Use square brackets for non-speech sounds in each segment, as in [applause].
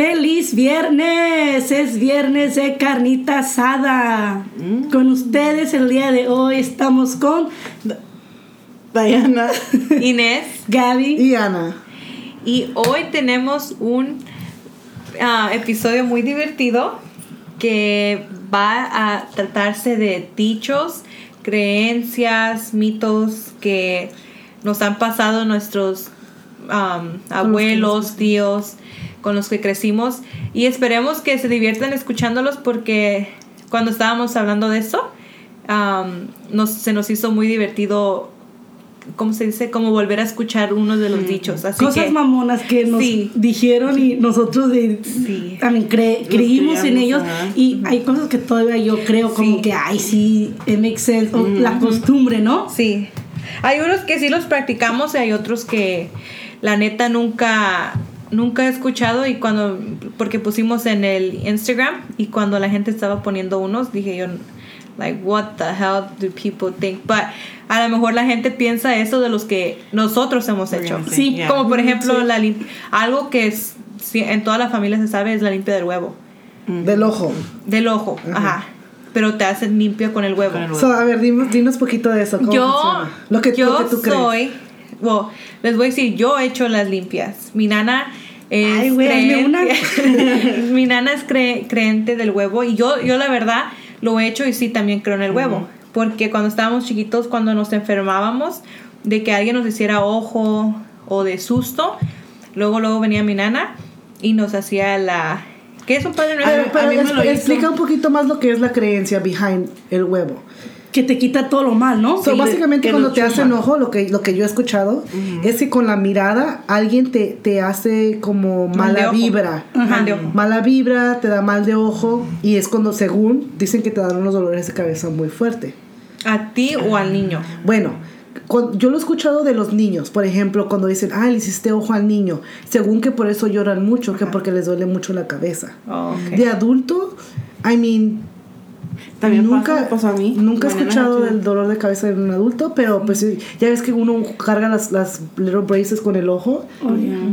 Feliz viernes, es viernes de carnita asada. Mm. Con ustedes el día de hoy estamos con Diana Inés. Gaby. y Ana. Y hoy tenemos un ah, episodio muy divertido que va a tratarse de dichos, creencias, mitos que nos han pasado nuestros abuelos, tíos, con los que crecimos. Y esperemos que se diviertan escuchándolos porque cuando estábamos hablando de eso, am, nos, se nos hizo muy divertido. ¿Cómo se dice? Como volver a escuchar uno de los dichos. Así Cosas que, mamonas que nos Sí. dijeron y nosotros de- Sí. también cre- creímos en ellos ajá. y hay cosas que todavía yo creo como Sí. que ay sí makes sense la costumbre no Sí. Hay unos que sí los practicamos y hay otros que la neta nunca nunca he escuchado y cuando porque pusimos en el Instagram y cuando la gente estaba poniendo unos dije yo like what the hell do people think but a lo mejor la gente piensa eso de los que nosotros hemos hecho Sí. Yeah. como por ejemplo la lim- algo que es sí, en toda la familia se sabe es la limpia del huevo Del ojo. del ojo ajá pero te hacen limpia con el huevo Con el huevo. So, a ver, dinos, dinos poquito de eso. ¿Cómo yo, funciona? Lo que, yo lo que tú crees. soy, bueno, les voy a decir, yo he hecho las limpias. Mi nana es Ay, güey, hazme una. [laughs] mi nana es cre- creente del huevo y yo, yo la verdad lo he hecho y sí también creo en el huevo. Porque cuando estábamos chiquitos, cuando nos enfermábamos, de que alguien nos hiciera ojo o de susto, luego luego venía mi nana y nos hacía la... ¿Qué es un padre A nuestro? ver, pero a mí me es- lo hizo. explica un poquito más lo que es la creencia behind el huevo. Que te quita todo lo mal no So, básicamente que cuando lo te hacen chupa. ojo, lo que, lo que yo he escuchado es que con la mirada alguien te, te hace como Mal mala vibra. Mal de ojo. Mala vibra, te da mal de ojo y es cuando según dicen que te dan unos dolores de cabeza muy fuerte. ¿A ti o al niño? Bueno, yo lo he escuchado de los niños, por ejemplo, cuando dicen, ah, le hiciste ojo al niño, según que por eso lloran mucho, que porque les duele mucho la cabeza. Oh. De adulto, I mean, También nunca, pasa, pasó a mí. nunca he escuchado del dolor de cabeza en un adulto, pero pues ya ves que uno carga las, las little braces con el ojo,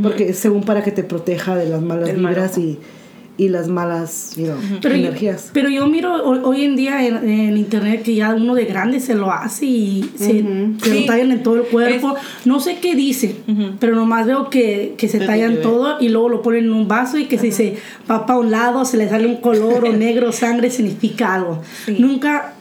porque según para que te proteja de las malas Del vibras y, y las malas you know, pero, yo- energías. pero yo miro hoy, hoy en día en, en internet que ya uno de grande se lo hace y se, se Sí. lo tallan en todo el cuerpo. No sé qué dice, pero nomás veo que, que se tallan que todo y luego lo ponen en un vaso y que si se va para un lado, se le sale un color o [laughs] negro, sangre, significa algo. Sí. Nunca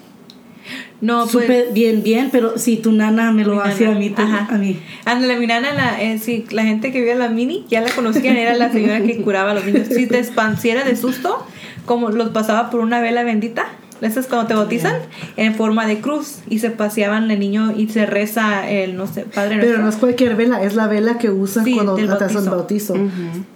No, pues... bien, bien, pero si tu nana me lo Mi hacía a nana. mí, Ajá. a mí. Ándale, mi nana, la, eh, sí, la gente que vivía en la mini, ya la conocían, era la señora que curaba a los niños. Si te espanciera de susto, como los pasaba por una vela bendita, eso es cuando te bautizan, en forma de cruz, y se paseaban el niño y se reza el, no sé, Padre Pero Nuestro. no es cualquier vela, es la vela que usan Sí, cuando te hacen bautizo. bautizo.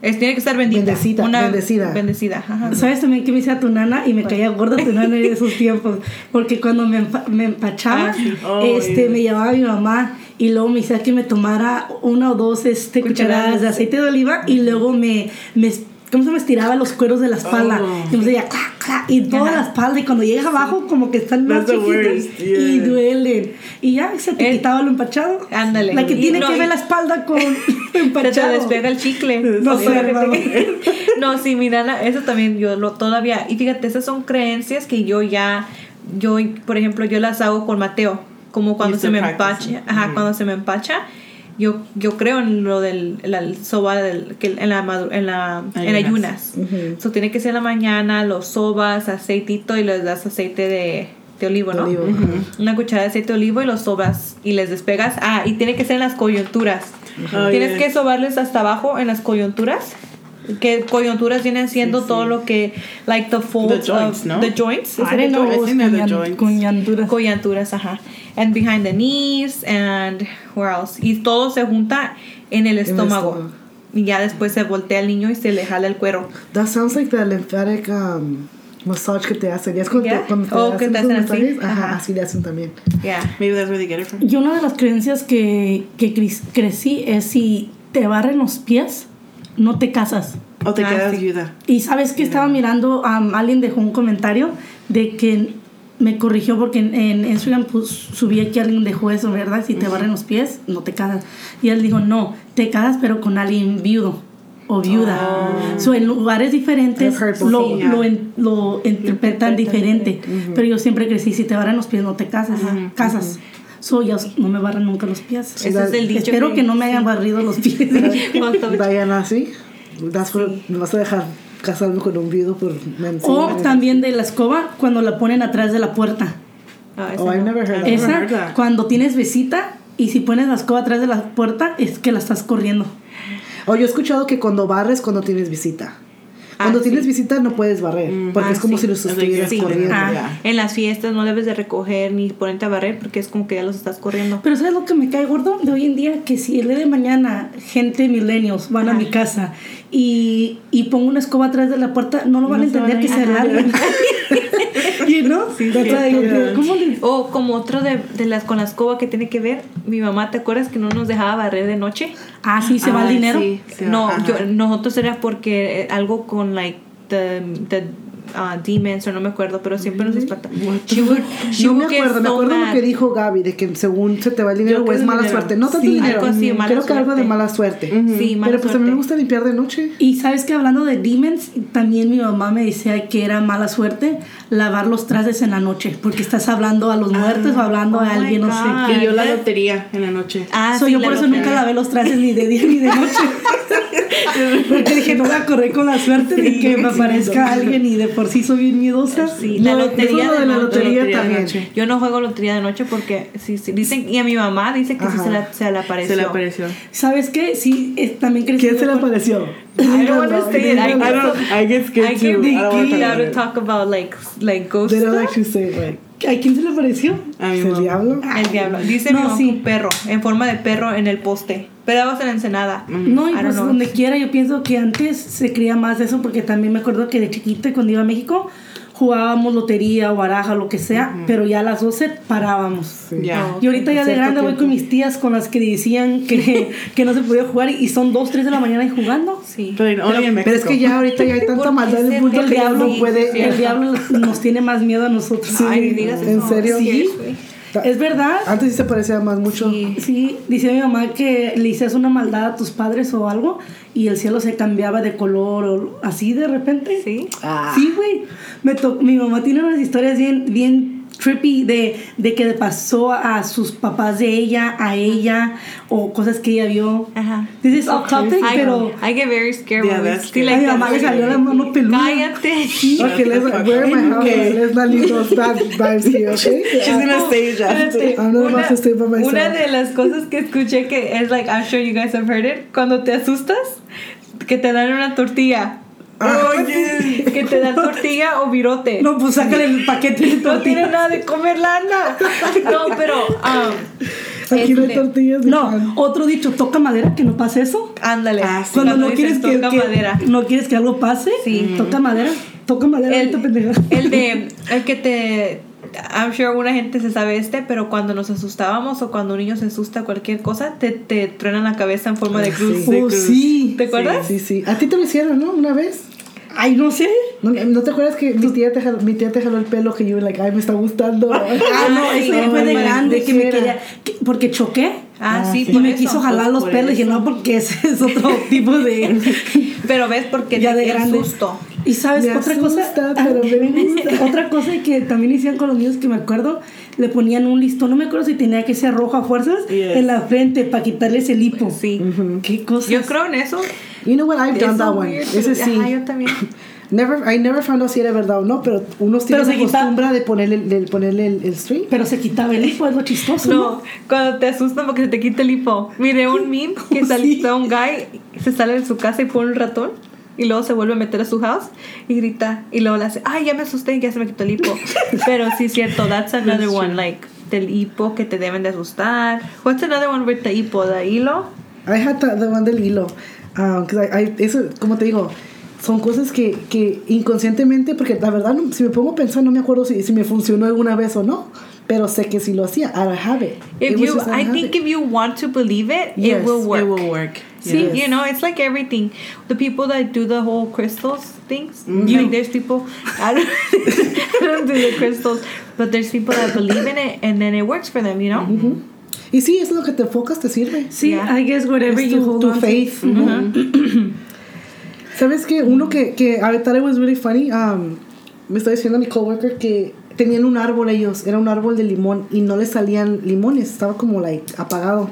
Es, tiene que estar bendita. Bendecida, bendecida. Bendecida, ajá. ¿Sabes también que me decía tu nana? Y me caía gorda tu nana en esos [laughs] tiempos. Porque cuando me, empa- me empachaba, Ah, sí. Oh, este, yeah. me llevaba mi mamá y luego me decía que me tomara una o dos este, Cucharadas. cucharadas de aceite de oliva y luego me, me ¿cómo se me estiraba los cueros de la espalda? Oh. Y me decía, clac, clac, y toda Ajá. la espalda. Y cuando llegas abajo, como que están más That's chiquitos worst, y yeah. duelen. Y ya se te Eh, quitaba lo empachado. ándale. La que Y tiene no, que ver la espalda con [laughs] Se te empachado. despega el chicle. No Sí, sé, [laughs] No, sí, mi nana, eso también yo lo todavía. Y fíjate, esas son creencias que yo ya, yo, por ejemplo, yo las hago con Mateo. Como cuando se me practice. empacha, ajá, cuando se me empacha, yo, yo creo en lo del la soba del, que en la en la en ayunas. Ayunas. So, tiene que ser en la mañana, los sobas, aceitito y les das aceite de, de olivo, ¿no? Olivo, Una cucharada de aceite de olivo y los sobas y les despegas. Ah, y tiene que ser en las coyunturas. Oh, Tienes que sobarles hasta abajo en las coyunturas. Que coyunturas vienen siendo Sí, todo lo que, like the folds The joints, of ¿no? the joints. I didn't know the joints. Coyunturas, ajá. And behind the knees and where else. Y todo se junta en el estómago. estómago. Y ya después se voltea el niño y se le jala el cuero. That sounds like the lymphatic um, massage que te hacen. Ya es cuando, Yeah. te, cuando te Oh, que hacen te esos hacen así. masajes, Ajá, Ajá. así le hacen también. Yeah. Maybe that's where they get it from. Y una de las creencias que, que cre- crecí es si te barren los pies, no te casas. O te Ah, quedas sí. viuda. Y sabes que estaba mirando, um, alguien dejó un comentario de que me corrigió porque en, en Instagram pues, subí que alguien dejó eso, ¿verdad? Si te barren los pies, no te casas. Y él dijo, no, te casas pero con alguien viudo. o viuda. So, en lugares diferentes lo, lo, lo interpretan diferente. Pero yo siempre crecí, si te barran los pies no te casas. Casas. So, ya no me barran nunca los pies. Ese es el dicho Espero que no me hayan barrido los pies. [laughs] Vayan así. Das por- Me vas a dejar casarme con un viudo por o también de la escoba cuando la ponen atrás de la puerta. Ah, ese Oh, I've never heard that. Esa- Esa, heard cuando tienes visita y si pones la escoba atrás de la puerta, es que la estás corriendo. O yo he escuchado que cuando barres cuando tienes visita. Cuando Ah, tienes sí. visita no puedes barrer, porque Ah, es como sí. si los estuvieras Sí. corriendo. Ah. En las fiestas no debes de recoger ni ponerte a barrer porque es como que ya los estás corriendo. Pero ¿sabes lo que me cae gordo de hoy en día? Que si el día de mañana gente milenios van a mi casa y, y pongo una escoba atrás de la puerta, no lo van a No van entender a que se [laughs] why yo digo, ¿Cómo le- O como otro de, de las con la escoba que tiene que ver, mi mamá, ¿te acuerdas que no nos dejaba barrer de noche? Ah, sí, se va el Ay, dinero. sí, no, yo, nosotros era porque eh, algo con like the, the uh, demons o no me acuerdo, pero siempre nos espanta. She would, she No me acuerdo, me acuerdo lo que dijo Gaby, de que según se te va el dinero o es mala dinero. suerte. No tanto Sí, dinero, algo así mala creo que algo de suerte. mala suerte. Sí, mala Pero pues a mí me gusta limpiar de noche. Y sabes que hablando de demons, también mi mamá me decía que era mala suerte lavar los trastes en la noche, porque estás hablando a los muertos o hablando oh a alguien, no sé Y yo la lotería en la noche. Ah, So, sí, yo la por eso lotería. nunca lavé los trastes ni de día ni de noche. [laughs] Porque dije, no voy a correr con la suerte de que me aparezca alguien y de por sí soy bien miedosa. Sí, la lotería lo de de la lotería lotería de también. noche. Yo no juego lotería de noche porque sí, sí, dicen, y a mi mamá dice que sí se, la, se le apareció. Se le apareció. ¿Sabes qué? Sí, eh, también crecí. ¿Quién se le apareció? I don't want to. I, I don't. I get I scared get too. I don't wanna geeked talk out to talk about like, like ghost They don't like to say like, ¿A quién se le apareció? A mi ¿es el mamá. diablo? El diablo. Dice No, mi mamá sí. un perro, en forma de perro en el poste. Pero vamos en la ensenada. No, y pues know. donde quiera, yo pienso que antes se creía más eso, porque también me acuerdo que de chiquita, cuando iba a México, jugábamos lotería o baraja, lo que sea, pero ya a las 12 parábamos. Ya. No. Y ahorita ya de grande voy con mis tías con las que decían que, [laughs] que no se podía jugar y son 2, 3 de la mañana y jugando. Sí. Pero en Pero es que ya ahorita ya hay tanta ¿Por maldad en el mundo no así? puede. Sí, El diablo nos tiene más miedo a nosotros. Ay, ni digas ¿En eso. serio? Sí, Sí. Es verdad. Antes sí se parecía más mucho. Sí. Sí, dice mi mamá que le hicías una maldad a tus padres o algo y el cielo se cambiaba de color o así de repente. Sí. Ah. Sí, güey. Me to- mi mamá tiene unas historias bien, bien trippy de, de que le pasó a sus papás de ella, a ella, o cosas que ella vio. Ajá. This is off topic, I, pero I get very scared Yeah, when we see like mi that. mamá le salió la mano peluda. Cállate. Okay, let's we're in my house. Okay. Let's not leave those bad vibes here, okay? She's gonna stay I'm not about to stay by myself. una de las cosas que escuché que es like I'm sure you guys have heard it cuando te asustas que te dan una tortilla Oye. que te dan tortilla o virote No, pues sácale el paquete de [laughs] no tortilla. tiene nada de comer lana [laughs] no pero um, Aquí no hay este, tortillas de No, pan. otro dicho, toca madera que no pase eso. ándale Ah, sí. Cuando no quieres que, toca que- madera no quieres que algo pase, Sí. toca madera, toca madera, el, el de [laughs] el que te I'm sure alguna gente se sabe este, pero cuando nos asustábamos o cuando un niño se asusta cualquier cosa, te, te truenan la cabeza en forma de Ah, cruz. sí. Oh, cruz. sí. ¿Te acuerdas? Sí, sí. A ti te lo hicieron, ¿no? Una vez. Ay, no sé. ¿No, no te acuerdas que mi tía te jaló, mi tía te jaló el pelo que yo like, ay, me está gustando? [laughs] Ah, [laughs] no, eso no, fue de grande, ¿de que me quería, que- porque choqué. Ah, Ah, sí, sí. Y me eso. quiso jalar los pelos. Dije, eso. no, porque ese es otro [laughs] tipo de. Pero ves porque ya te de grande. susto. Y sabes, Me otra asusta, cosa. pero me [laughs] gusta. Otra cosa que también hacían con los niños que me acuerdo, le ponían un listón, no me acuerdo si tenía que ser rojo a fuerzas, Yes. en la frente para quitarles el hipo. Sí. ¿Qué cosa? Yo creo en eso. You know what? I've done Eso that one. Ese sí. Ajá, yo también. [laughs] Never, I never found out si era verdad o no, pero unos tienen Pero la costumbre de ponerle, de ponerle el, el string. Pero se quitaba el hipo, es lo chistoso. No. No, cuando te asustan porque se te quita el hipo. Miré un meme que [laughs] Oh, salió un guy, se sale de su casa y pone un ratón. Y luego se vuelve a meter a su house y grita. Y luego le hace, ay, ya me asusté ya se me quitó el hipo. [laughs] Pero sí es cierto, that's another one, like, del hipo que te deben de asustar. What's another one with the hipo? ¿The hilo? I had the, the one del hilo. Um, I, I- eso, como te digo, son cosas que, que inconscientemente, porque la verdad, no- si me pongo a pensar, no me acuerdo si, si me funcionó alguna vez o no, pero sé que si lo hacía, I have it. If It you, I think habit. if you want to believe it, Yes, it will work. It will work. See, Yes. you know, it's like everything. The people that do the whole crystals things, Mm-hmm. like there's people. I [laughs] don't, I don't do the crystals, but there's people that believe in it, and then it works for them. You know. Mm-hmm. Y sí, eso es lo que te enfocas, te sirve. Sí, Yeah. I guess whatever you hold tu on to. faith. [clears throat] ¿Sabes qué? Uno que, que I thought it was really funny. Um, me está diciendo mi coworker que tenían un árbol ellos. Era un árbol de limón y no le salían limones. Estaba como like, apagado.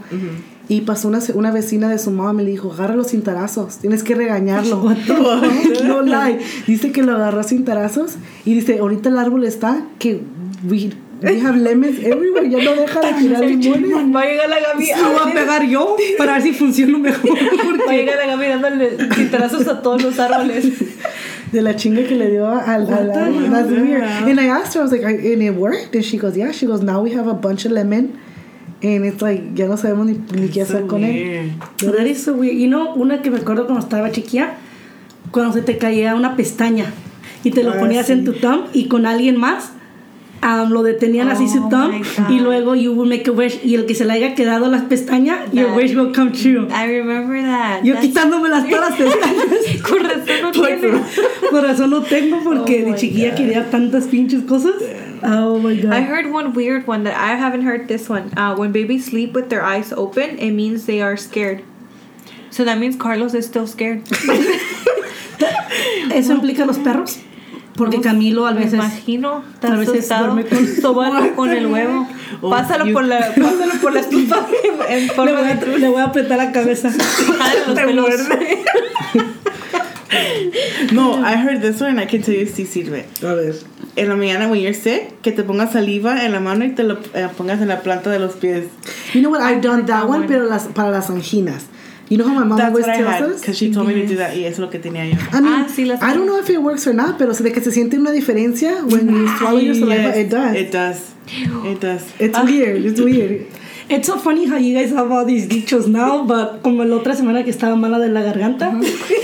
Y pasó una, una vecina de su mamá me dijo, agárralo sin tarazos, tienes que regañarlo. [laughs] no lie. Dice que lo agarró sin tarazos y dice, ahorita el árbol está que we, we have lemons everywhere, ya no deja de tirar [laughs] limones. Va a llegar la Gaby. Lo voy a pegar yo para ver si funciona mejor. [laughs] Va a llegar la Gaby dándole cintarazos a todos los árboles. De la chinga que le dio al, al árbol. That's weird. And I asked her, I was like, "I- and it worked? And she goes, yeah. She goes, now we have a bunch of lemon. And it's like, ya no sabemos ni, ni qué hacer So con él. That is so weird. You know, una que me acuerdo cuando estaba chiquilla, cuando se te caía una pestaña y te lo Ah, ponías sí. en tu thumb y con alguien más um, lo detenían así su Oh thumb y luego you will make a wish y el que se le haya quedado las pestañas, your That- wish will come true. I remember that. Yo That's- quitándome las todas las [laughs] pestañas. Con razón no tiene. Por razón no tengo porque Oh de chiquilla God. quería tantas pinches cosas. Oh my god. I heard one weird one that I haven't heard this one. Uh, when babies sleep with their eyes open, it means they are scared. So that means Carlos is still scared. [laughs] Eso implica los perros. Porque Camilo a Me veces imagino, está a veces duerme con- [laughs] Sóbalo con el huevo. [laughs] Oh, Pásalo you- por la, [laughs] pásalo por la estufa en le forma voy, de le voy a apretar la cabeza. Te muerde. No, I heard this one and I can tell you si sirve. A ver. En la mañana when you're sick, que te pongas saliva en la mano y te lo eh, pongas en la planta de los pies. You know what? I've done that that one, one. pero las, para las anginas. You know how my mom That's always tells had us? because she told me to do that y eso es lo que tenía yo. I mean, Ah, sí, las- I don't know if it works or not, pero de que se siente una diferencia when you swallow your saliva, Yes, it does. It does. It does. It's weird. It's weird. It's so funny how you guys have all these dichos now, but como la otra semana que estaba mala de la garganta. [laughs]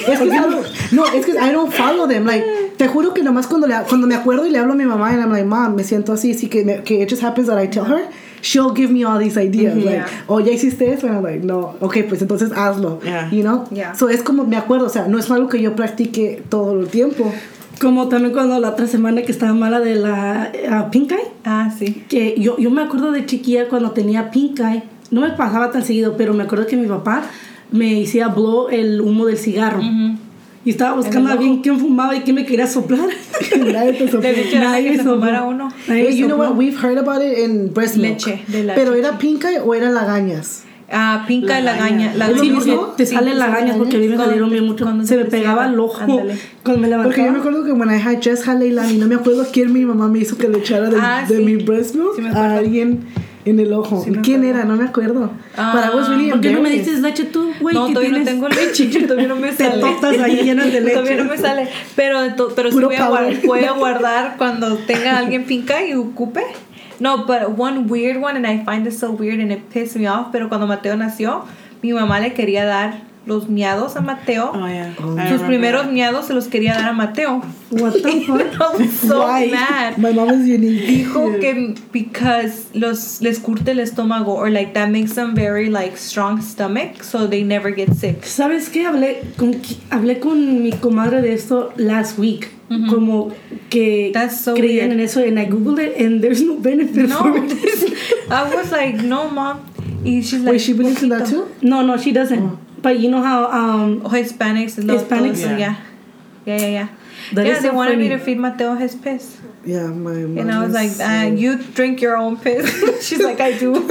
Es que, I don't- no, es que I don't follow them. Like, te juro que nomás cuando, le, cuando me acuerdo y le hablo a mi mamá and I'm like, mom, me siento así, así que, me, que it just happens that I tell her, she'll give me all these ideas. Like, Yeah. oh, ya hiciste eso. And I'm like, no. Ok, pues entonces hazlo. Yeah. You know? Yeah. So es como, me acuerdo, o sea, no es algo que yo practique todo el tiempo. Como también cuando la otra semana que estaba mala de la ah, pink eye. Ah, sí. Que yo, yo me acuerdo de chiquilla cuando tenía pink eye. No me pasaba tan seguido, pero me acuerdo que mi papá me hacía blow el humo del cigarro. Y estaba buscando a bien quién fumaba y quién me quería soplar. [laughs] Nadie te sopló. Le dije a Nadie que se fumara uno. Nadie Hey, you know what? We've heard about it in breast milk. Leche de la Pero era eye o era lagañas. Ah, pinca y lagaña. Lagaña. Sí, porque te Sí, salen lagañas porque a mí me Cuando salieron bien mucho. cuando Se me pegaba el ojo cuando me levantaba. Porque yo me acuerdo que when I had just had Leilani, no me acuerdo quién mi mamá me hizo que le echara de, Ah, de sí. mi breast milk a alguien en el ojo. Sí ¿Quién acuerdo. era? No me acuerdo. Ah, But I was really ¿Por qué no me dices leche tú, güey? No, que todavía no tienes- tengo leche, [laughs] todavía no me Te sale. tortas ahí llenas de leche. Todavía no me sale. Pero, pero sí voy a, guardar, voy a guardar cuando tenga alguien pinca y ocupe. No, but one weird one, and I find this so weird and it pissed me off. Pero cuando Mateo nació, mi mamá le quería dar los miados a Mateo. Oh, yeah. I Sus primeros that. miados se los quería dar a Mateo. What the [laughs] fuck? I was so Why? mad. My mom is unique. Dijo que because los les curte el estómago or like that makes them very like strong stomach so they never get sick. ¿Sabes qué? Hablé con, hablé con mi comadre de esto last week. Como que That's so creían weird. en eso and I googled it and there's no benefit No, for it. [laughs] I was like, no, mom. Y she's like, Wait, she believes in that too? No, no, she doesn't. But you know how um Oh, Hispanics. Lo, Hispanics? eso, Yeah. yeah. Yeah, yeah, yeah. That yeah, is they so wanted me to feed Mateo his piss. Yeah, my mom. And I was like, so- uh, you drink your own piss. [laughs] she's like, I do. [laughs]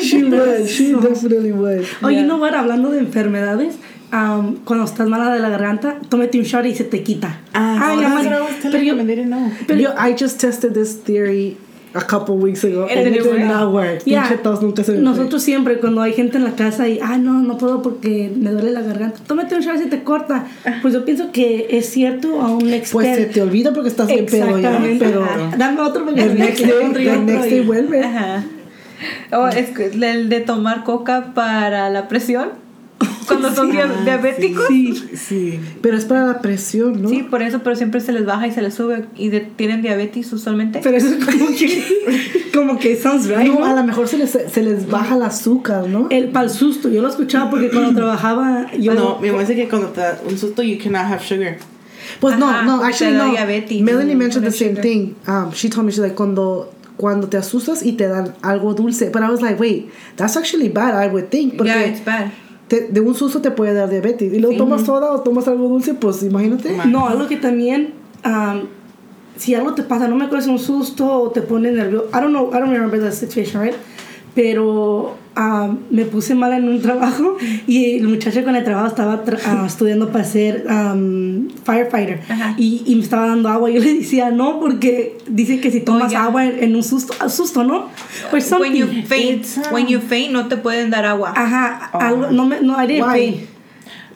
She would. She definitely would. Oh, you know what? Hablando de enfermedades, um, cuando estás mala de la garganta, tómate un shot y se te quita. Ah, Ay, that's what I was telling pero yo- them and they didn't know. But yo, I just tested this theory a couple weeks ago And and, it did not work. Yeah. Pinche tos nunca se. Nosotros siempre, cuando hay gente en la casa y, ah, no, no puedo porque me duele la garganta, tómate un shot y te corta. Pues yo pienso que es cierto a un experto. Pues se te olvida porque estás bien pedo ya, Exactamente. pero Ajá. Dame otro porque me [laughs] next day, otro next day vuelve. Ajá. O es el de tomar coca para la presión. Cuando son dia- diabéticos. Sí, Sí. pero es para la presión, ¿no? Sí, por eso, pero siempre se les baja y se les sube y de- tienen diabetes usualmente. Pero eso es como que, [laughs] como que sounds right, No, ¿no? a lo mejor se les, se les baja el azúcar, ¿no? El pal susto, yo lo escuchaba porque cuando [clears throat] trabajaba, yo No, mi mamá dice que cuando te da un susto, you cannot have sugar. Pues no, Ajá, no, porque actually no. diabetes. Melanie mentioned the el same sugar. thing. Um, she told me, she's like, cuando, cuando te asustas y te dan algo dulce. But I was like, wait, that's actually bad, I would think. Porque yeah, it's bad. Te- de un susto te puede dar diabetes. Y luego tomas soda o tomas algo dulce, pues imagínate. No, algo que también, um, si algo te pasa, no me acuerdo si es un susto o te pone nervioso. I don't know, I don't remember the situation, right? Pero um, me puse mal en un trabajo y el muchacho con el trabajo estaba tra- ah, [laughs] estudiando para ser um, firefighter Ajá. y, y me estaba dando agua. Yo le decía no porque dice que si tomas agua en, un susto, ah, susto, ¿no? Pues When you faint, when you faint, no te pueden dar agua. Ajá, algo, no me, no, I didn't Why? faint.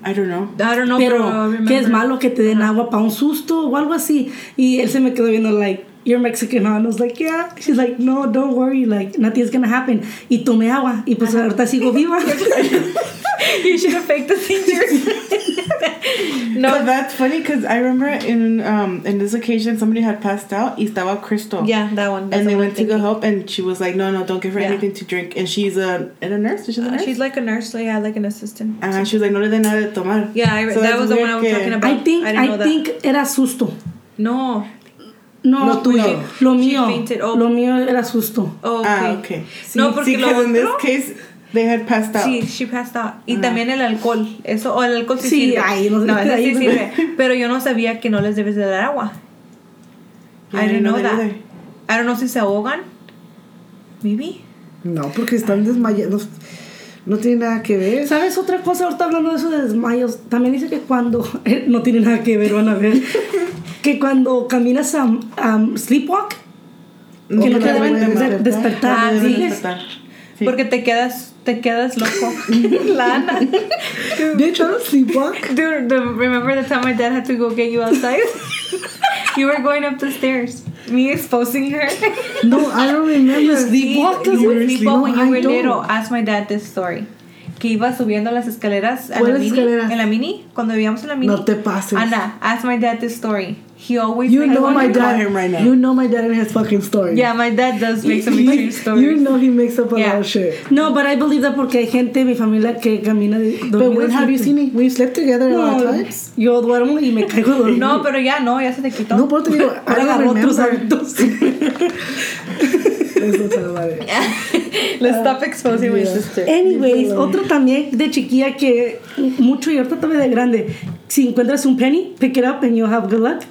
I don't know. I don't know, pero pero que es malo que te den agua para un susto o algo así y él se me quedó viendo like you're Mexican huh? and I was like yeah she's like no don't worry like nothing's gonna happen y tomé agua y pues ahorita sigo viva [laughs] you should have faked the seizures. [laughs] No, but that's funny because I remember in um in this occasion somebody had passed out. Y estaba Crystal. yeah, that one. that's And they went to go help, and she was like, "No, no, don't give her Yeah. anything to drink." And she's a, and a nurse. She's a Uh, she's like a nurse, so yeah, like an assistant. Uh, she was like, "No le den nada de tomar." Yeah, I, So that was the one I was talking about. I think I I think era susto no. No Lo tuyo. lo She mío lo mío era susto Oh, okay. Ah, okay. No, Sí, porque sí, lo 'cause in this otro- case they had passed out. Sí, she passed out. Y también el alcohol. Eso, o el alcohol sí, Sí, sirve. ay, no no, sí no- sirve. Pero yo no sabía que no les debes de dar agua. Yeah, I didn't know that. either. I don't know si se ahogan. Maybe. No, porque están desmayados. No tiene nada que ver. ¿Sabes otra cosa? Ahorita hablando de eso de desmayos, también dice que cuando, [laughs] no tiene nada que ver, van a ver, [laughs] que cuando caminas a, a sleepwalk, que no te deben deben de- despertar. despertar. Ah, No deben ¿sí? despertar. Sí. Porque te quedas, te quedas loco. [laughs] La Ana. They try to sleepwalk. Dude, the, remember the time my dad had to go get you outside? you were going up the stairs. Me exposing her. [laughs] No, I don't remember. sleepwalk? You would sleepwalk when you were little. Ask my dad this story. Que iba subiendo las escaleras en la ¿Cuáles mini. escaleras? En la mini, cuando vivíamos en la mini. No te pases. Ana, ask my dad this story. He always You know my dad. him right now. You know my dad and his fucking story. Yeah, my dad does make some You- extreme [laughs] stories. You know he makes up a Yeah. lot of shit. No, but I believe that porque hay gente en mi familia que camina de But when have you seen me? We've slept together a lot No, of times. yo duermo y me caigo [laughs] dormido. No, pero ya no, ya se te quitó. No, pero te digo, I Ahora don't agarró otros remember. hábitos. [laughs] Let's stop exposing my sister. Anyways, otro también de chiquilla que mucho y ahorita también de grande. Si encuentras un penny, pick it up and you'll have good luck.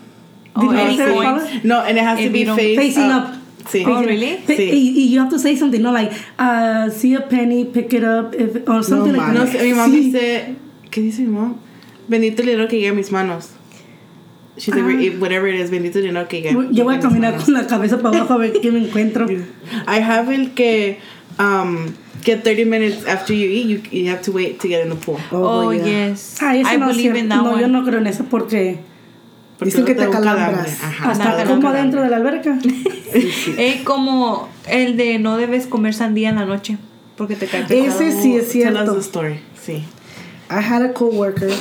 Oh, Did you any ever say that? No, and it has If to be you face Facing up. Sí. Oh, really? Sí. Y, y you have to say something, no like, uh, see a penny, pick it up, if, or something like man. No, that. sé, mi mamá Sí. dice, ¿qué dice mi mamá? Bendito el dinero que llegue a mis manos. She's like, "If whatever it is, bendito el dinero que llegue. Yo voy a caminar manos". con la cabeza para abajo a ver qué me encuentro. [laughs] I have el que um, get 30 minutes after you eat, you, you have to wait to get in the pool. Oh, yeah. yes. Ah, I no believe cierto. in that No, one. yo no creo en eso porque Porque Dicen que te calambras. Ajá, hasta como dentro de la alberca. [laughs] Es [laughs] como el de no debes comer sandía en la noche porque te cae. Ese sí es Tell us cierto. the story. Sí. I had a coworker.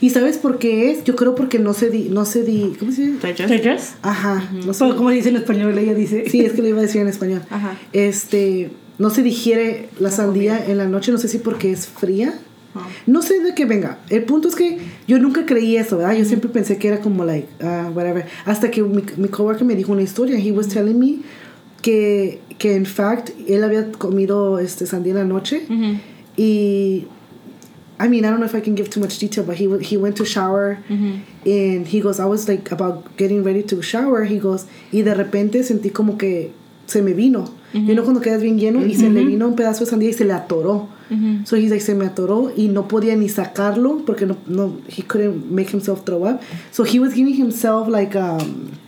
¿Y sabes por qué es? Yo creo porque no se di, no se di, ¿cómo se dice? Digest? Ajá, no sé. So, como dice en español, ella dice. Sí, es que lo iba a decir en español. Ajá. Este, no se digiere la sandía en la noche, no sé si porque es fría. No sé de qué venga. El punto es que yo nunca creí eso, ¿verdad? Yo siempre pensé que era como like, ah, whatever. Hasta que mi, mi coworker me dijo una historia. He was telling me que, que in fact él había comido este sandía en la noche y I mean, I don't know if I can give too much detail, but he he went to shower and he goes, I was like about getting ready to shower. He goes, y de repente sentí como que se me vino. Y no cuando quedas bien lleno y se le vino un pedazo de sandía y se le atoró. Mm-hmm. So he's like, se me atoró y no podía ni sacarlo porque no, no, he couldn't make himself throw up. So he was giving himself like, um,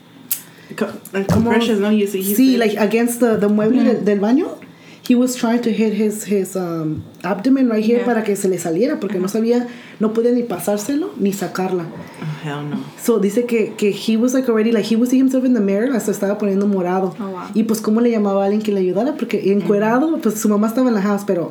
Co- like compressions, no? He, he sí, like against the, the mueble mm-hmm. del, del baño. He was trying to hit his, his um, abdomen right here Yeah. para que se le saliera porque no sabía, no podía ni pasárselo ni sacarla. Oh, hell no. So dice que, que he was like already like he was seeing himself in the mirror hasta estaba poniendo morado. Oh, wow. Y pues cómo le llamaba a alguien que le ayudara porque encuerado, pues su mamá estaba en la house, pero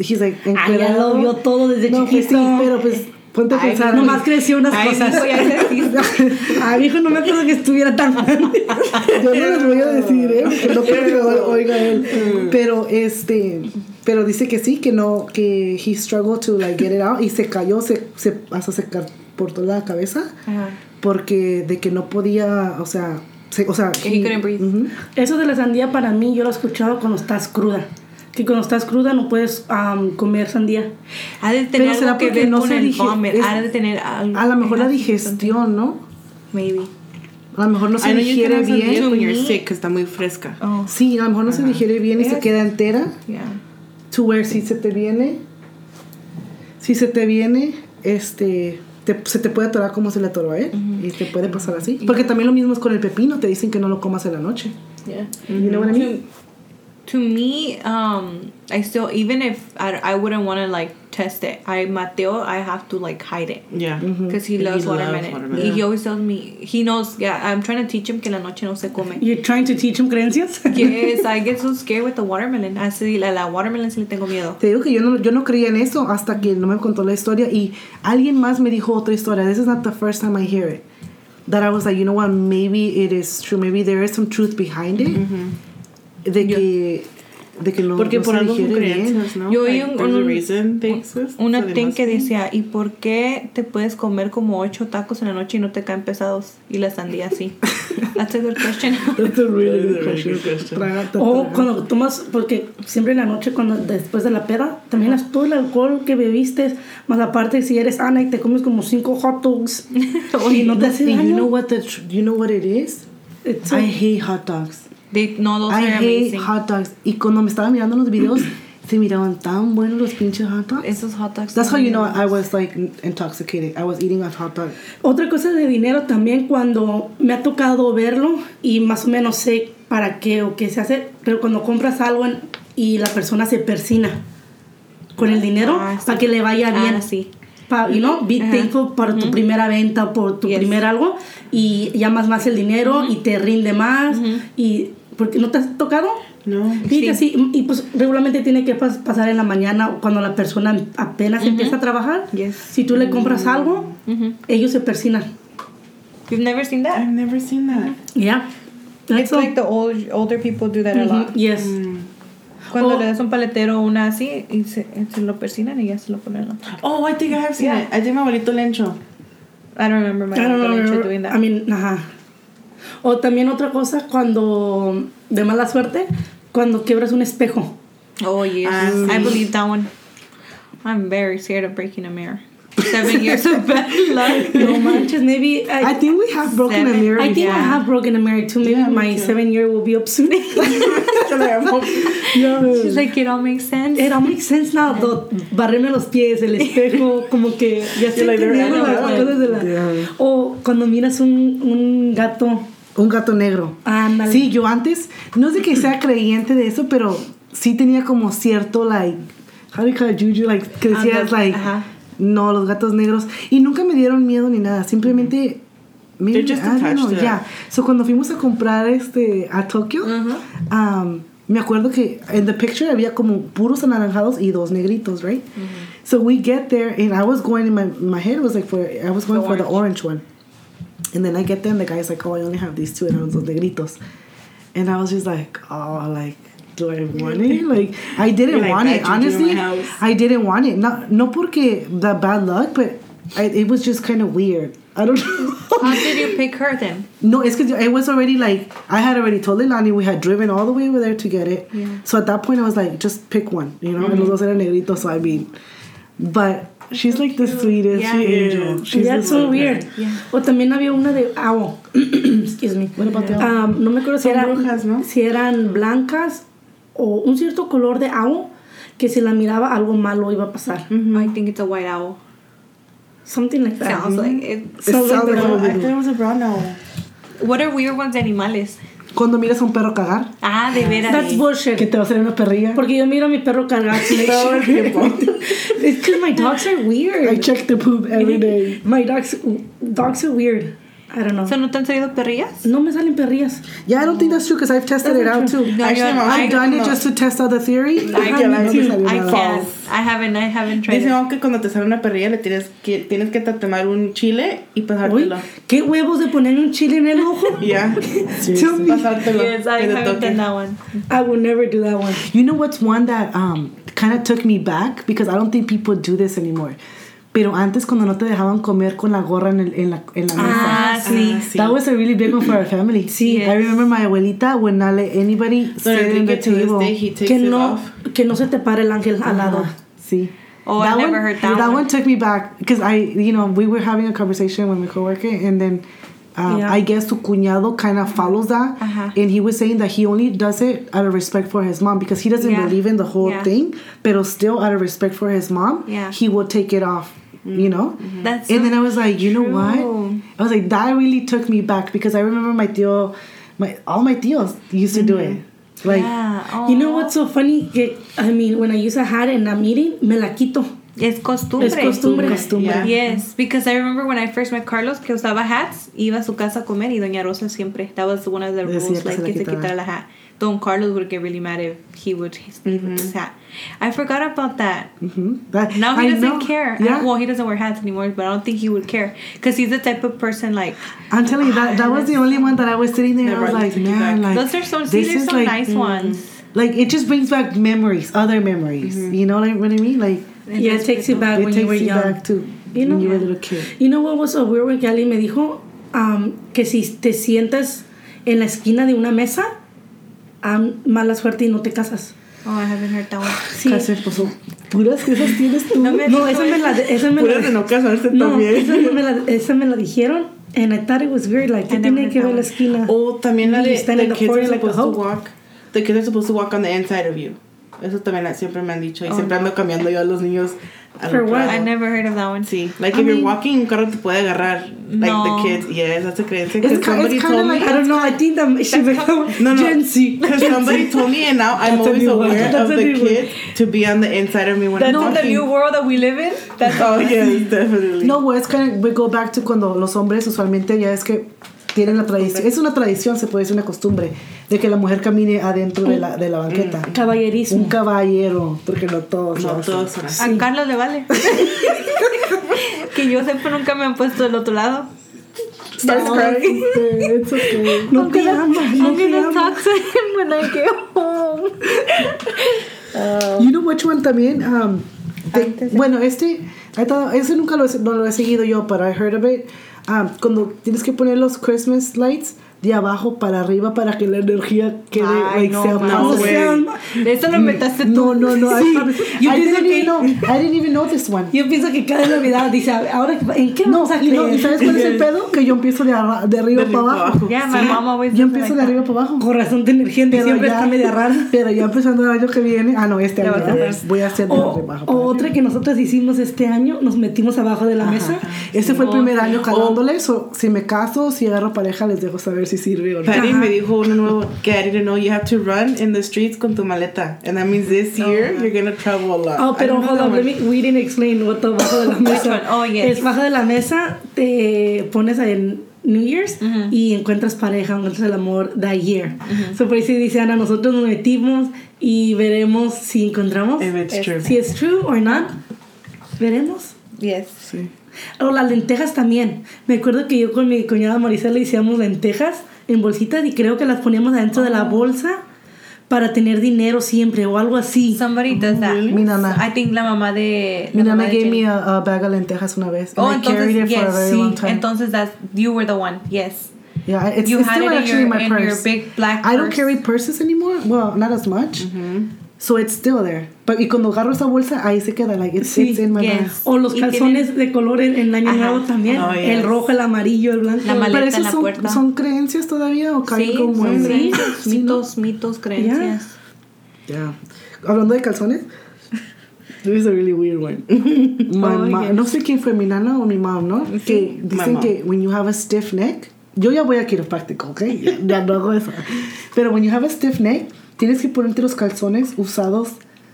he's like Ah, ya encuerado. lo vio todo desde no, pues sí, chiquito. pero pues ponte a pensar. Nomás creció unas Ay, cosas. creciste. [laughs] Ay, hijo, no me acuerdo que estuviera tan grande. [laughs] Yo no les voy a decir, ¿eh? Porque no quiero que o- oiga él. [laughs] Pero este, pero dice que sí, que no, que he struggled to like get it out y se cayó, se, se hasta se cortó la cabeza Ajá. porque de que no podía, o sea, se- o sea, Que he couldn't breathe. ujú. Eso de la sandía para mí, yo lo he escuchado cuando estás cruda. Que que cuando estás cruda no puedes am, comer sandía. Ha de tener Pero será algo que porque ver no con se el dije- vomit. es- Ha de tener algo. A lo mejor la digestión, ¿no? Maybe. A lo mejor no se digiere bien. When you're me- sick, 'cause está muy fresca. Oh, Sí, a lo mejor no se digiere bien y se queda entera. yeah. To where si se te viene, si se te viene, este, te- se te puede atorar como se le atoró a él. Y te puede pasar así. Porque también lo mismo es con el pepino. Te dicen que no lo comas en la noche. Yeah. You know what I mean? To me, um, I still even if I, I wouldn't want to like test it. I Mateo, I have to like hide it Yeah. because he He loves loves watermelon. watermelon. He, he always tells me he knows. Yeah, I'm trying to teach him que en la noche no se come. You're trying to teach him creencias. [laughs] yes, I get so scared with the watermelon. Así la, la watermelon sí le tengo miedo. Te digo que yo no, yo no creía en eso hasta que no me contó la historia y alguien más me dijo otra historia. This is not the first time I hear it. That I was like, you know what, maybe it is true. Maybe there is some truth behind it. De que, de que no, Porque no por algo bien. creencias, ¿no? Yo Like, oí un- a un- exist, Una must que decía, ¿y por qué te puedes comer como ocho tacos en la noche y no te caen pesados? Y la sandía sí. [laughs] That's a good question. That's a really good question. O cuando tomas, porque siempre en la noche, cuando después de la peda, también es todo el alcohol que bebiste, más aparte si eres Ana y te comes como cinco hot dogs [laughs] y no te hace And you know daño. what the tr- you know what it is? It's I hate hot dogs. They, no, those I are hate amazing. hot dogs. Y cuando me estaba mirando los videos, [clears throat] se miraban tan buenos los pinches hot dogs. Esos hot dogs. That's how you know. I was like intoxicated. I was eating a hot dog. Otra cosa de dinero también cuando me ha tocado verlo y más o menos sé para qué o qué se hace, pero cuando compras algo en- y la persona se persina con el dinero Ah, sí. para que le vaya bien. Ah, sí. Pa, you know, be Ajá. thankful por tu primera venta, por tu Yes. primer algo y llamas más el dinero y te rinde más y porque no te has tocado. No. Sí, que sí, y pues regularmente tiene que pas- pasar en la mañana cuando la persona apenas empieza a trabajar. Yes. Si tú le compras algo, Mhm. ellos se persinan. You've never seen that? I've never seen that. Yeah. It's like the old, older people do that a lot. Yes. Cuando Oh. le das un paletero o una así y se, se lo persinan y ya se lo ponen. Oh, I think I have seen Yeah. it. I think my abuelito Lencho. I don't remember my I don't uncle know, doing that. I mean, ajá. O también otra cosa cuando de mala suerte, cuando quebras un espejo. oh, yes. Ah, I believe that one. I'm very scared of breaking a mirror. Seven [laughs] years of bad luck. No manches, maybe I, I think we have broken a Seven. mirror. I think I Yeah. have broken a mirror too. Maybe Yeah, my too. seven year will be up soon. [laughs] [laughs] She's like, it all makes sense. It all makes sense now. though. Barrerme los pies, el espejo, como que ya estoy like, las cosas de la... Yeah. O cuando miras un, un gato, Un gato negro. ándale. Sí, yo antes, no sé que sea creyente de eso, pero sí tenía como cierto, like, how do you call it, juju? Like, que decías, like, ajá. no, los gatos negros. Y nunca me dieron miedo ni nada, simplemente... maybe- just attached know, to yeah. So, cuando fuimos a comprar este, a Tokio, um, me acuerdo que en the picture había como puros anaranjados y dos negritos, right? So we get there, and I was going in my my head was like for I was going The for the orange one, and then I get there, and the guy's like, "Oh, I only have these two, and I was los negritos," and I was just like, "Oh, like." Do I want it? Like I didn't like, want it. juju in my Honestly. I didn't want it. Not no porque the bad luck, but I, it was just kind of weird. I don't [laughs] know. How did you pick her then? No, it's because it was already like I had already told Leilani we had driven all the way over there to get it. Yeah. So at that point I was like, just pick one, you know. And mm-hmm. los dos eran negritos, so I mean, but she's like the sweetest Yeah. angel. She's yeah, the it's so weird. Yeah. O también había una de owl. [clears throat] Excuse me. What about the owl? Um, no me acuerdo si, Son eran, brujas, ¿no? si eran blancas o un cierto color de owl que si la miraba algo malo iba a pasar. I think it's a white owl. Something like that. Sounds like it. It sounds like a- I thought it was a brown owl. What are weird ones animales? Cuando miras a un perro cagar, Ah, de veras. That's bullshit. que te va a salir una perrilla. Porque yo miro a mi perro cargar. [laughs] Todo el tiempo. It's because my dogs are weird. I check the poop every [laughs] day. My dogs, dogs are weird. I don't know. ¿So no te han salido perrillas? no me salen perrillas. Yeah, I don't think that's true because I've tested it out too. No, Actually, no, I- I've done it just to test out the theory. I, Yeah, me no too. me salió I nada. can't. I haven't. I haven't tried Dicen it. que cuando te sale una perrilla le tienes que tienes que tomar un chile y Uy, pasártelo. ¿qué huevos de poner un chile en el ojo? [laughs] Ya. [laughs] Seriously. Pasártelo. Yes, I que te haven't toque. done that one. I would never do that one. You know what's one that um, kind of took me back because I don't think people do this anymore. Pero antes cuando no te dejaban comer con la gorra en, el, en, la, en la mesa. Ah, sí. sí. That was a really big one for our family. Sí. I remember my abuelita would not let anybody So sit in the Enrique to this table. day he takes Que no, off. que no se te pare el ángel al lado. Sí. Oh, I never heard that one. one took me back because I, you know, we were having a conversation with my coworker, and then um, Yeah. I guess su cuñado kind of follows that, Ajá. and he was saying that he only does it out of respect for his mom because he doesn't Yeah. believe in the whole Yeah. thing, but still out of respect for his mom, Yeah. he will take it off, you know. Mm-hmm. That's And so then I was like, you know true. what? I was like, that really took me back because I remember my tío, my all my tíos used to do mm-hmm. it, like. yeah. You know what's so funny? Que, I mean, when I use a hat in a meeting, me la quito. Es costumbre. Es costumbre. Costumbre. Yeah. Yes, because I remember when I first met Carlos que usaba hats, iba a su casa a comer y Doña Rosa siempre, that was one of the rules, like se la que se quitara. quitara la hat. Don Carlos would get really mad if he would leave with his hat. I forgot about that. mhm. That- Now he I doesn't know. care. Yeah. well, he doesn't wear hats anymore, but I don't think he would care because he's the type of person like I'm telling you that that was the only one that I was sitting there. That I was like, man, like those are so this see, they're is so like, nice ones. like it just brings back memories, other memories. You know what I, what I mean? Like Yeah, it takes you back it when you were you young. back to You know? when you were a little kid. You know what was so weird when que alguien me dijo um, que si te sientas en la esquina de una mesa, um, mala suerte y no te casas. Oh, I haven't heard that one. Sí. Pues, oh, puras que esas tienes tú. [laughs] No me- No, esa me la, esa me Puras la, de no casarse no, también. esa me la, esa me la dijeron, and I thought it was weird, like, never tiene que ver la esquina. O también la de the in the kids are like supposed to walk. The kids are supposed to walk on the inside of you. Eso también siempre me han dicho. Y Oh, siempre no. ando cambiando yo a los niños. For otro what? lado. I never heard of that one. Sí, like I if you're mean- walking, un carro te puede agarrar. Like No. the kids. Yes, that's a creencia. It's somebody it's told like- me. I don't know, I think that she become No, no. Gen Z. Because somebody told me, and now I'm That's always aware That's of the kid to be on the inside of me when I'm No, the new world that we live in. That's Oh, yes, definitely. No, well, es kind of, we go back to cuando los hombres usualmente ya es que tienen la tradición, es una tradición, se puede decir una costumbre, de que la mujer camine adentro de la, de la banqueta. Caballerismo. Un caballero, porque no todos. lo No, hacen. todos son. A Carlos le vale. [laughs] que yo sepa nunca me han puesto del otro lado. Starts crying. It's okay. [laughs] No te ama, no I'm te gonna talk to him when I get home. You know which one también? Um, de- bueno, este, I thought- ese nunca lo, he- no lo he seguido yo, but I heard of it. Um, cuando tienes que poner los Christmas lights de abajo para arriba para que la energía quede, Ay, like, no, sea no, güey. Eso lo inventaste tú. No, no, no. I, Yo I pienso que- know. I didn't even know this one. Yo pienso que cada Navidad dice, ahora, ¿en qué No, vamos a y, no, creer? ¿y sabes cuál es el pedo? Que yo empiezo de, arra- de arriba De arriba para abajo. abajo. Yeah, my mom always Yo empiezo like de arriba para abajo. Con razón tu energía en Pero diciembre ya- está media [laughs] rara. Pero ya empezando el año que viene, ah no, este año a voy a hacer de O, arriba o otra que nosotros hicimos este año, nos metimos abajo de la mesa. Este fue el primer sí. año calándoles, o si me caso, si agarro pareja, les dejo saber si sirve o no. Patty me dijo uno nuevo que I didn't know you have to run in the streets con tu maleta. And that means this year you're gonna travel a lot. Oh, pero hold on, me, we didn't explain what the bajo de la mesa. one? Oh, yes. Es bajo de la mesa, te pones en New Year's y encuentras pareja, encuentras el amor that year. So por eso dice Ana, nosotros nos metimos y veremos si encontramos. If it's true. Si es true or not, veremos. Yes. Sí. O las lentejas también. Me acuerdo que yo con mi cuñada Marisela hicimos lentejas en bolsitas y creo que las poníamos adentro de la bolsa para tener dinero siempre o algo así. Somebody does that. Mi nana. I think la mamá de. Mi la nana mamá gave me a, a bag of lentejas una vez. Oh, and I carried entonces, it for a yes, very sí. long time. Entonces, that's, you were the one. Yes. yeah, it's, you it's had still it in actually your- my in your purse. big black I don't purse. carry purses anymore. Well, not as much. So it's still there. But y cuando agarro esa bolsa, ahí se queda. Like, it's, Sí, it's in my yes. O los calzones de color en, en Año. Nuevo también. Oh, yes. El rojo, el amarillo, el blanco. La maleta Pero en la son, puerta. son creencias todavía o caen Sí, como son creencias, Sí, mitos, mitos, creencias. Yeah. Hablando de calzones. [laughs] This is a really weird one. [laughs] My Oh, yes. No sé quién fue, mi nana o mi mom, ¿no? Que My dicen que when you have a stiff neck, yo ya voy a quiropráctico, ¿ok? Ya, ya no hago eso. Pero when you have a stiff neck, tienes que ponerte los calzones usados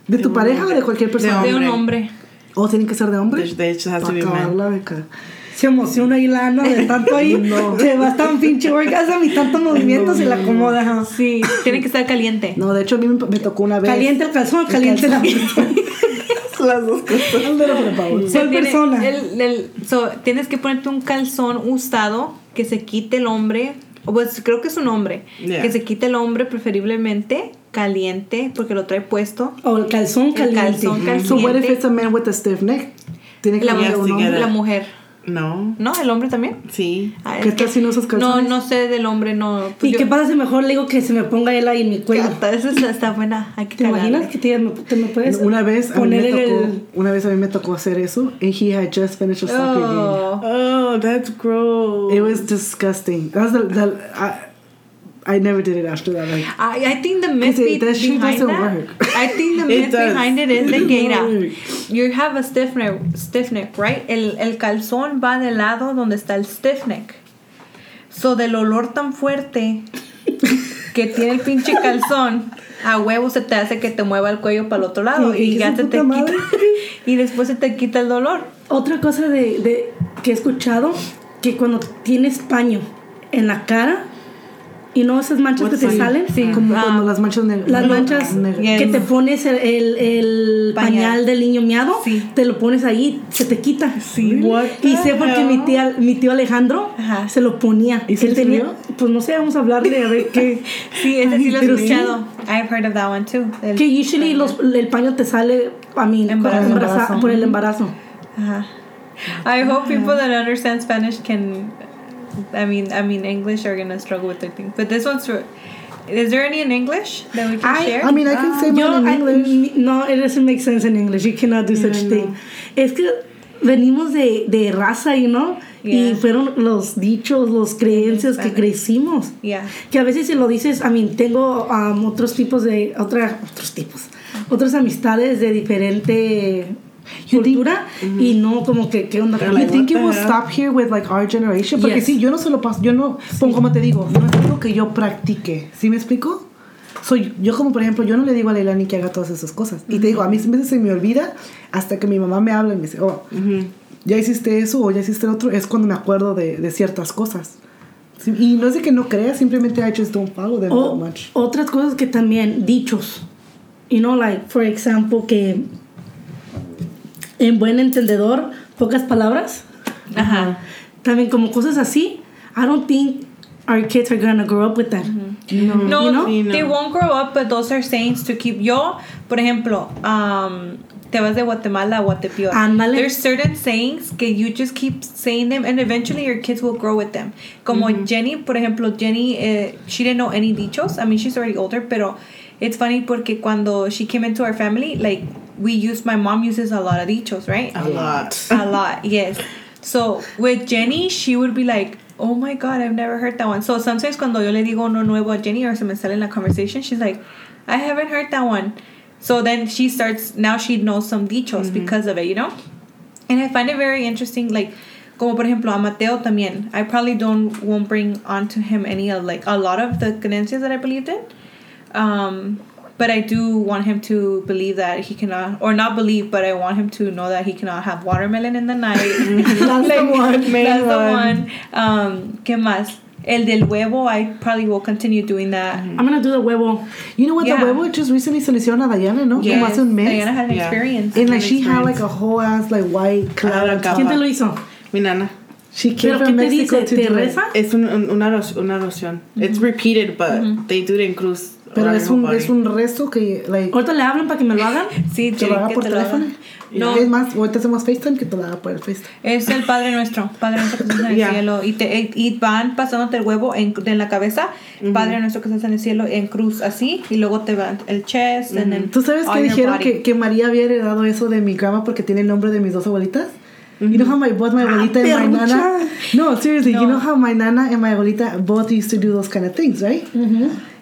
de tu pareja o de cualquier persona. De un Hombre. O tienen que ser de hombre. They, they just have to Para be men. acabarla de ca- Se emociona ahí la Ana de tanto ahí. [laughs] No. Se va tan pinche orgasmo y tantos movimientos y la acomoda. Sí, tiene que estar caliente. No, de hecho a mí me, tocó una vez. Caliente el calzón, caliente la persona. [laughs] Las dos cosas. Se ¿Cuál tiene- persona? el- el- so, tienes que ponerte un calzón usado que se quite el hombre. O pues creo que es un hombre. Yeah. Que se quite el hombre preferiblemente caliente porque lo trae puesto. O el calzón El caliente. calzón caliente. So what if it's a man with a stiff neck? Tiene que la, un hombre. la mujer. No. ¿No? ¿El hombre también? Sí. Ah, ¿Qué tal si no usas No, calzones? no sé del hombre, no. ¿Y Pues yo- qué pasa si mejor le digo que se me ponga él ahí en mi cuello? Gata, Esa está, está buena. Hay que ¿Te imaginas calarle. que te, me, te me puedes Una vez, a mí poner me en tocó, el... una vez a mí me tocó hacer eso and he had just finished a soccer game. Oh. Oh, that's gross. It was disgusting. That was the, the, I, I never did it after that. Like, I, I think the myth it- that behind doesn't that, work. I think the [laughs] It myth does. behind it is de que [laughs] work. you have a stiff neck, stiff neck, right? El, el calzón va del lado donde está el stiff neck. So del olor tan fuerte que tiene el pinche [laughs] calzón, a huevo se te hace que te mueva el cuello para el otro lado Y y ya se te quita y después se te quita el dolor. Otra cosa de, de que he escuchado, que cuando tienes paño en la cara y no esas manchas que te salen, Sí. como Ah. cuando las manchas negras. las que te pones el, el, el Pañal. pañal del niño miado, Sí. te lo pones ahí, se te quita. Sí. Y sé porque mi tía, mi tío Alejandro Ajá. se lo ponía. ¿Y Él tenía, pues no sé, vamos a hablarle a ver qué. [laughs] Sí, ese sí lo he Pero sí. escuchado. I've heard of that one too. El- que usually los, el paño te sale a mí Embarazo. Embarazo. por el embarazo. I hope people that understand Spanish can. I mean, I mean, English are gonna struggle with their thing. But this one's for. Is there any in English that we can I- share? I mean, I can say Yo, mine in I- English. mi- no, it doesn't make sense in English. You cannot do such no. thing. Es que venimos de, de raza, you know, y Yeah. fueron los dichos, los creencias que crecimos. yeah. Que a veces si lo dices, a mí tengo um, otros tipos de, otra, otros tipos, otras amistades de diferente cultura y no como que, ¿qué onda? They're You like, think it will stop here with like our generation? Porque Yes. sí, yo no se lo paso, yo no, como- como te digo, no es algo que yo practique. ¿Sí me explico? Soy, yo como por ejemplo, yo no le digo a Leilani que haga todas esas cosas. Y te digo, a mí a veces se me olvida hasta que mi mamá me habla y me dice, oh, ya hiciste eso o ya hiciste lo otro. Es cuando me acuerdo de, de ciertas cosas. Sí, y no es de que no crea, simplemente I just don't follow them that O much. otras cosas que también, dichos. You know, like, for example, que en buen entendedor, pocas palabras. Ajá. También como cosas así. I don't think our kids are gonna grow up with that. No, You know? Sí, no. they won't grow up, but those are sayings to keep. Yo, por ejemplo, um, te vas de Guatemala a Guatepeor. Ándale. There's certain sayings que you just keep saying them, and eventually your kids will grow with them. Como Jenny, por ejemplo, Jenny, eh, she didn't know any dichos. I mean, she's already older, pero it's funny porque cuando she came into our family, like we use, my mom uses a lot of dichos, right? A lot. a lot yes. So with jenny she would be like oh my god i've never heard that one. So sometimes cuando yo le digo uno nuevo a jenny or se me sale en la conversation she's like i haven't heard that one. So then she starts now she knows some dichos because of it you know? And i find it very interesting like como por ejemplo a Mateo también. I probably don't won't bring onto him any of like a lot of the creencias that I believed in. Um but I do want him to believe that he cannot or not believe but I want him to know that he cannot have watermelon in the night [laughs] That's the [laughs] one. main that's the one. one um ¿qué más? el del huevo I probably will continue doing that I'm gonna do the huevo. You know what, Yeah. the huevo just recently se le hicieron a Diana, ¿no? Yes, Como hace un mes. Diana had an Yeah. experience And like she had like a whole ass like white cloud. Ah, on ¿Quién te lo hizo? Mi nana. She came ¿Pero from qué te Mexico dice? to ¿Te do it. reza? Es un, un- una, oro- una oración. It's repeated, but they do it in cruz. Pero es un, es un resto que like Ahorita le hablan para que me lo hagan. [laughs] sí te lo haga que por te lo teléfono. no Es más, ahorita hacemos FaceTime que te lo haga por el FaceTime. Es el Padre Nuestro, Padre Nuestro que estás en el [laughs] Yeah. cielo. Y, te, y van pasándote el huevo en, en la cabeza, Padre Nuestro que estás en el cielo, en cruz así, y luego te van el chest, and then ¿Tú sabes que dijeron que, que María había heredado eso de mi grandma porque tiene el nombre de mis dos abuelitas? You know how my both my abuelita and my nana No, seriously, you No. know how my nana and my abuelita both used to do those kind of things, right?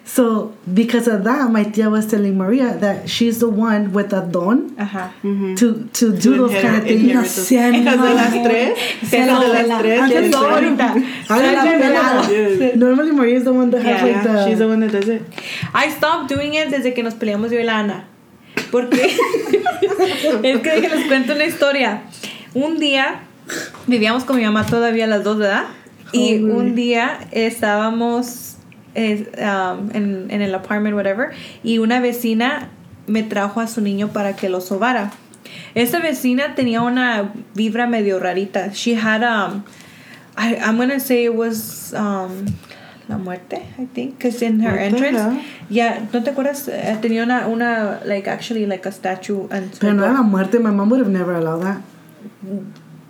So because of that, my tia was telling Maria that she's the one with a don Ajá. to to do To those kind of things. No those- sean de las tres, Se de la- las la- tres, antes de no, ahorita. I Soy don't know. revelada. Yes. Normally Maria is the one that has Yeah, like the She's the one that does it. I stopped doing it desde que nos peleamos yo y la Ana. Porque [laughs] es que les cuento una historia. Un día vivíamos con mi mamá todavía las dos, ¿verdad? Y Holy. un día estábamos um, en, en el apartment, whatever, y una vecina me trajo a su niño para que lo sobara. Esa vecina tenía una vibra medio rarita. She had um, I, I'm gonna say it was um, la muerte, I think, because in her entrance, hell? yeah, ¿no te acuerdas? Eh, tenía una, una, like actually like a statue and Pero no era la muerte. My mom would have never allowed that.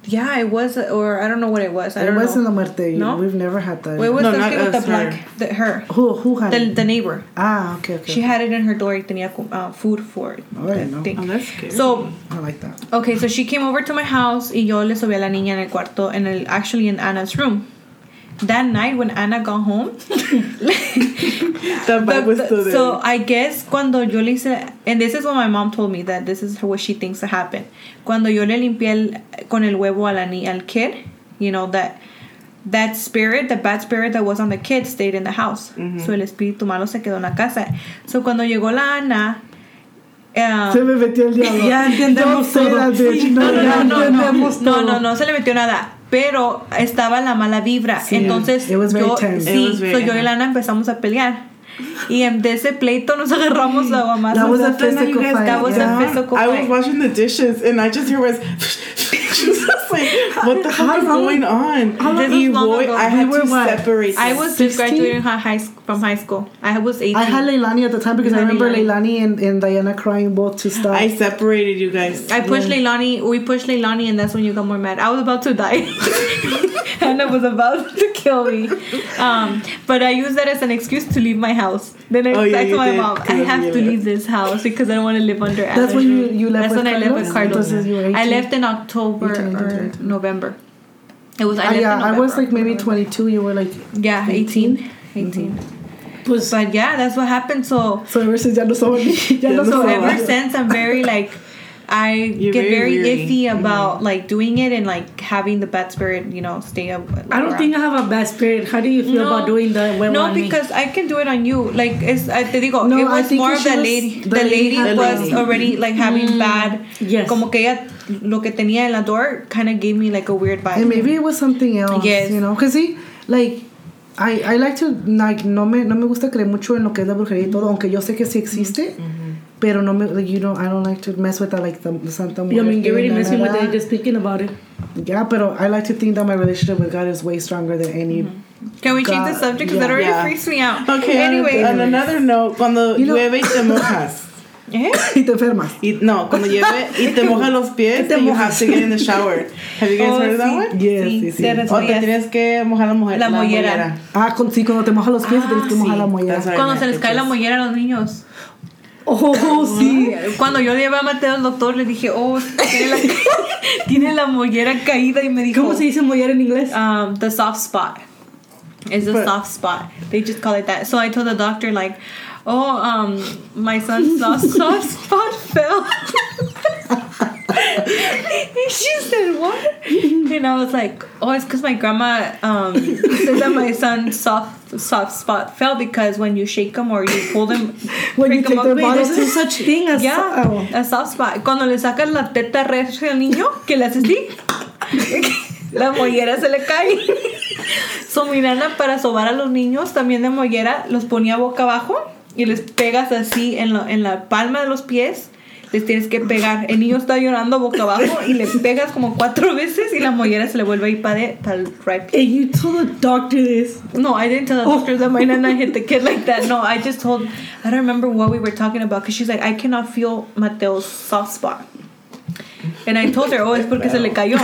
Yeah, it was, or I don't know what it was. I It don't wasn't know. la muerte. No? We've never had that. It was No, something not with the black, her. the, her, who who had the, it? the neighbor. Ah, okay, okay. She had it in her door. y Tenía uh, food for it. Oh, I didn't know. thing. Oh, that's scary. So I like that. Okay, so she came over to my house y yo le subí a la niña en el cuarto, en el, actually in Anna's room. That night when Anna got home, [laughs] that vibe was the- still there. so I guess cuando yo le hice, and this is what my mom told me that this is what she thinks to happen. Cuando yo le limpié el, con el huevo a la ni al kid, you know that that spirit, the bad spirit that was on the kid, stayed in the house. So el espíritu malo se quedó en la casa. So cuando llegó la Ana. um, Se me metió el diablo. [laughs] Ya entendemos todo. that, bitch. Sí, no, no, ya no, no, no, entendemos no, todo. no, no se le metió nada. Pero estaba la mala vibra. Sí, Entonces, it was very yo, tense. sí, so yo y Lana empezamos a pelear. Y en de ese pleito nos agarramos a guamazos. That was a physical fight. That was a yeah. physical I was fight. washing the dishes and I just hear was. [laughs] Like, [laughs] what the fuck is going on? Y long voy- ago. I had We to what? separate. I was just graduating high, high sc- from high school. I was 18. I had Leilani at the time because I remember Leilani. And, and Diana crying both to stop. I separated you guys. I pushed Leilani, we pushed Leilani, and that's when you got more mad. I was about to die. [laughs] Hannah was about [laughs] to kill me. Um, but I used that as an excuse to leave my house. Then I Oh, yeah, to my did, mom, I have to leave this house because I don't want to live under That's when you- you left That's with when I left with Carlos? Carlos. Entonces you were I 18. left in October 18, 19, or 19. November. It was, I ah, left yeah, I was like maybe 22. You were like. Yeah, 18. Mm-hmm. 18. Pues, But yeah, that's what happened. So, So ever since ya no somos. [laughs] Ya no so ever since I'm very like I You're get very very, iffy mm-hmm. about like doing it and like having the bad spirit, you know, stay up. I don't think I have a bad spirit. How do you feel about doing the No, on me? because I can do it on you. Like it's I te digo, No, it was more of the lady. the The, lady lady, was lady. already like having mm, bad. Yes. Como que ella lo que tenía en la door kind of gave me like a weird vibe. And maybe it was something else. Yes. You know, because see, like, I, I like to, like, no me, no me gusta creer mucho en lo que es la brujería y todo, aunque yo sé que sí existe. Mm-hmm. Pero no me, like, you know, I don't like to mess with that, like, the, the Santa Yeah, I mean, Muerte, you're already messing with it just thinking about it. Yeah, pero I like to think that my relationship with God is way stronger than any. Can we change the God, subject? Because yeah. that already Yeah. freaks me out. Okay, Anyway. on another note, cuando You know- llueve y te [laughs] mojas. ¿Eh? y te enfermas. Y, no, cuando llueve y [laughs] te mojas los pies, te then you mojas? have to get in the shower. [laughs] Have you guys Oh, heard of that sí. one? Yes, Sí, sí, sí. O te Yes. tienes que mojar la, mujer, La mollera. Ah, con, sí, cuando te mojas los pies, Ah, tienes que mojar sí, la mollera. Cuando se les cae la mollera a los niños. Oh, sí. Cuando yo llevé a Mateo al doctor, le dije, oh, tiene la, [laughs] tiene la mollera caída y me dijo, ¿Cómo se dice mollar en inglés? um, the soft spot. It's a But- soft spot. They just call it that. So I told the doctor, like, oh, um, my son's soft, [laughs] soft spot fell. [laughs] [laughs] and she said, what? And I was like, oh, it's because my grandma um, said that my son's soft, soft spot fell because when you shake him or you pull them, [laughs] When you 'em take their bodies there's no such thing [laughs] as Yeah, oh. a soft spot. Cuando le sacas la teta recia al niño, que le haces así, la mollera se le cae. So, mi nana para sobar a los niños también de mollera los ponía boca abajo y les pegas así en, la- en la palma de los pies. Les tienes que pegar. El niño está llorando boca abajo y le pegas como cuatro veces y la mollera se le vuelve a ir para el right. And you told the doctor this. No, I didn't tell the doctor that my nana hit the kid like that. No, I just told. I don't remember what we were talking about because she's like, I cannot feel Mateo's soft spot. And I told her, oh, es porque se le cayó.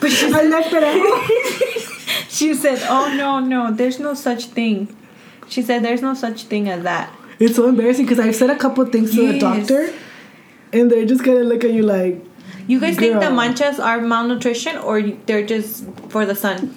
But she, [laughs] said, oh, no, no, there's no such thing. She said, there's no such thing as that. It's so embarrassing because I've said a couple things to the doctor, and they're just gonna look at you like, You guys think the manchas are malnutrition or they're just for the sun?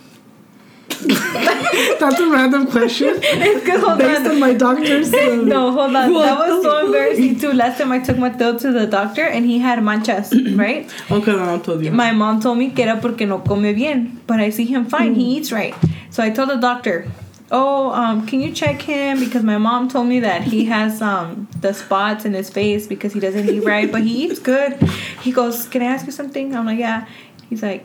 [laughs] that's a random question [laughs] It's good, hold based on. on my doctor's. [laughs] No, hold on. That was so embarrassing too. Last time I took Mateo to the doctor and he had manchas, [clears throat] right? Okay, no, I told you. My mom told me que era porque no come bien, but I see him fine. Mm. He eats right. So I told the doctor, "Oh, um, can you check him because my mom told me that he has um the spots in his face because he doesn't eat right, but he eats good." He goes, "Can I ask you something?" I'm like, "Yeah." He's like,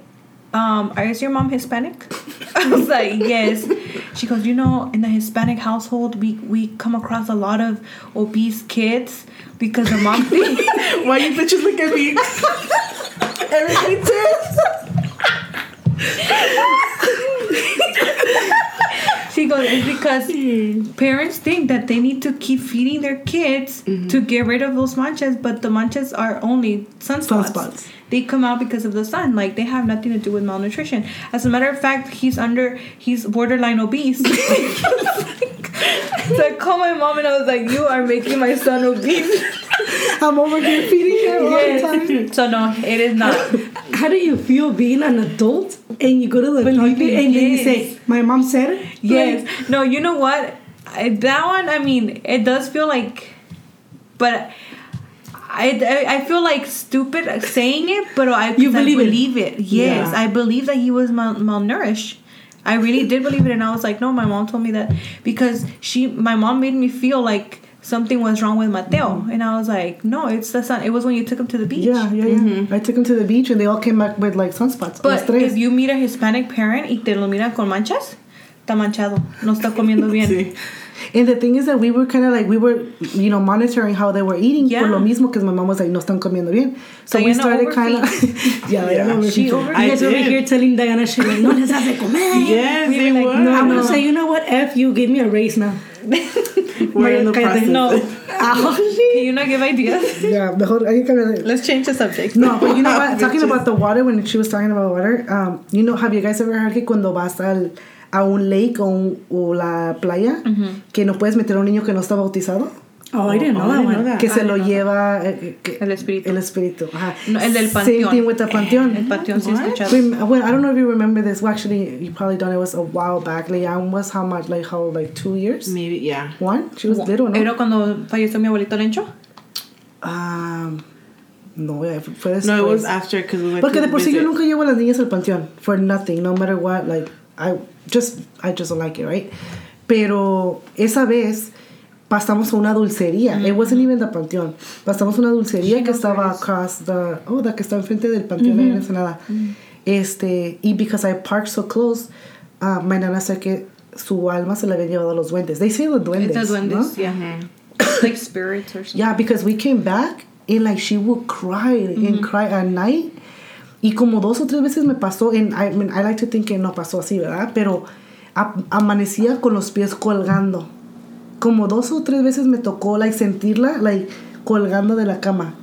um, is your mom Hispanic? [laughs] I was like, yes. She goes, you know, in the Hispanic household, we we come across a lot of obese kids because the mom thinks [laughs] Why you bitches look at me? Everybody turns. [laughs] She he goes, it's because parents think that they need to keep feeding their kids mm-hmm. to get rid of those manchas, but the manchas are only sunspots. Sunspots. They come out because of the sun. Like they have nothing to do with malnutrition. As a matter of fact, he's under, he's borderline obese. [laughs] so I called my mom and I was like, "You are making my son obese." [laughs] I'm over here feeding him all the time. So no, it is not. How do you feel being an adult and you go to the Believe doctor it, and then you yes. say, "My mom said it." Yes. No, you know what? I, that one, I mean, it does feel like, but I, I, feel like stupid saying it, but I, You 'cause I believe it. it. Yes, Yeah. I believe that he was mal- malnourished. I really did believe it, and I was like, no, my mom told me that because she, my mom made me feel like something was wrong with Mateo, mm-hmm. and I was like, no, it's the sun. It was when you took him to the beach. Yeah, yeah, yeah. I took him to the beach and they all came back with like sunspots. But tres. if you meet a Hispanic parent y te lo miran con manchas, está manchado, no está comiendo [laughs] bien. Sí. And the thing is that we were kind of like we were, you know, monitoring how they were eating Yeah. por lo mismo because my mom was like, no están comiendo bien. So we started kind of, [laughs] yeah, Yeah. Diana She overfeeding. over- You guys over here telling Diana she like, no les hace comer. [laughs] Yes, We they were like. No, I'm gonna say, you know what? F you, give me a raise now. [laughs] We're in the process. No. Ouch. Can you not give ideas? Yeah, mejor hay que cambiar Let's change the subject. No, but you know what? Talking about the water, when she was talking about water, um, you know, have you guys ever heard que cuando vas al, a un lake o, un- o la playa, que no puedes meter a un niño que no está bautizado? Oh, I didn't know that one. Que se lo know lleva eh, que- El espíritu. El espíritu. Ajá. No, el del Same panteón. thing with the panteón. El panteón sí escuchado. Well, I don't know if you remember this. Well, actually, you probably don't. It was a while back. Leanne was how much? Like how? Like two years? Maybe, yeah. One? She was little, no? ¿Era cuando falleció mi abuelito Lencho? Um, no, yeah, fue después. No, it was after because we went Porque to de por sí yo nunca llevo a las niñas al panteón. For nothing, no matter what. Like, I just, I just don't like it, right? Pero esa vez pasamos a una dulcería. It wasn't even the panteón. Pasamos a una dulcería que estaba across the, oh, la que está enfrente del panteón ahí en Ensenada. Este, y because I parked so close, uh, my nana said que su alma se la habían llevado a los duendes. They say the duendes, It's the ¿no? duendes, yeah. [coughs] like spirits or something. Yeah, because we came back and like she would cry and cry at night. Y como dos o tres veces me pasó, and I, mean, I like to think que no pasó así, ¿verdad? Pero a- amanecía con los pies colgando. Como dos o tres veces me tocó like sentirla like colgando de la cama.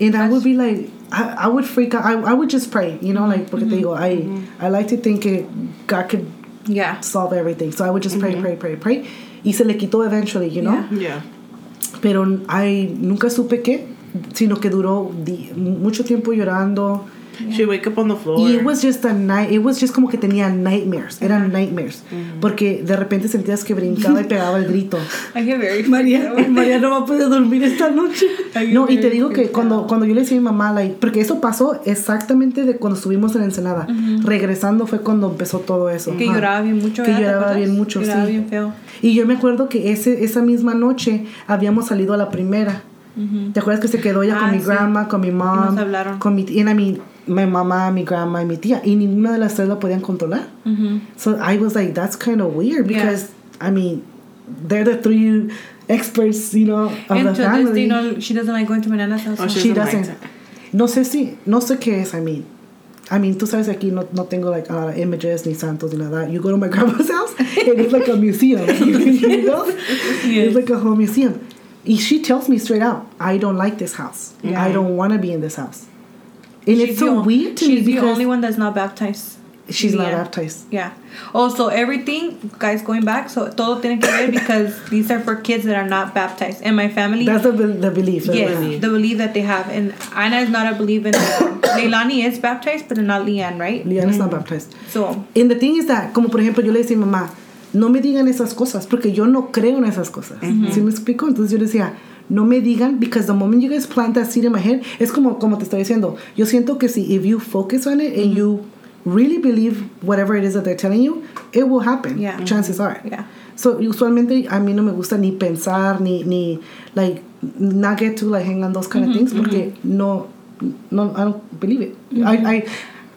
And I would be like, I, I would freak out. I, I would just pray, you know, like, porque te digo, I, I like to think que God could Yeah. solve everything. So I would just pray, pray, pray, pray. Y se le quitó eventually, you know? Yeah. Yeah. pero ay, nunca supe qué, sino que duró di- mucho tiempo llorando. She'd wake up on the floor. Y it was just a night, it was just como que tenía nightmares, eran nightmares, porque de repente sentías que brincaba y pegaba el grito. [laughs] I get very María, [laughs] María no va a poder dormir esta noche. [laughs] No, y te digo que cuando, cuando yo le decía a mi mamá, like, porque eso pasó exactamente de cuando estuvimos en Ensenada, regresando fue cuando empezó todo eso. Que Ajá. lloraba bien mucho. Que ¿verdad? ¿Te lloraba bien mucho, Lloraba sí. bien feo. Y yo me acuerdo que ese, esa misma noche habíamos salido a la primera. ¿Te acuerdas que se quedó ella Ah, con mi sí. grandma, con mi mom? nos hablaron. Con mi tía, mi, mi mamá, mi grandma y mi tía. Y ninguna de las tres la podían controlar. Mm-hmm. So I was like, that's kind of weird Yeah. because, I mean, they're the three experts, you know, of And the to this family. day, no, she doesn't like going to my nana's house. Oh, she She doesn't like doesn't. No sé si, no sé qué es, I mean. I mean, tú sabes aquí no, no tengo like a lot of images ni santos ni nada. You go to my [laughs] grandma's house and it's like a museum. [laughs] you know? [laughs] It's like a whole museum. And she tells me straight out, I don't like this house. I don't want to be in this house. And She's it's so on- weird to she's me the only one that's not baptized. she's not baptized. Yeah. Oh, also, everything, guys, going back, so todo tiene que ver because [laughs] these are for kids that are not baptized. And my family, That's the, the belief. the yes, belief. the belief that they have. And Anna is not a believer. [coughs] Leilani is baptized, but not Leanne, right? Liana's not mm. baptized. So, And the thing is that, como por ejemplo, yo le decía mamá, no me digan esas cosas, porque yo no creo en esas cosas. Mm-hmm. ¿Sí me explico? Entonces yo le decía, no me digan, because the moment you guys plant that seed in my head, es como, como te estoy diciendo, yo siento que si, if you focus on it and mm-hmm. you really believe whatever it is that they're telling you, it will happen. Yeah. Mm-hmm. Chances are. yeah. So, usualmente a mí no me gusta ni pensar, ni, ni, like, not get to, like, hang on those kind of mm-hmm. things, porque no, no, I don't believe it. I, I,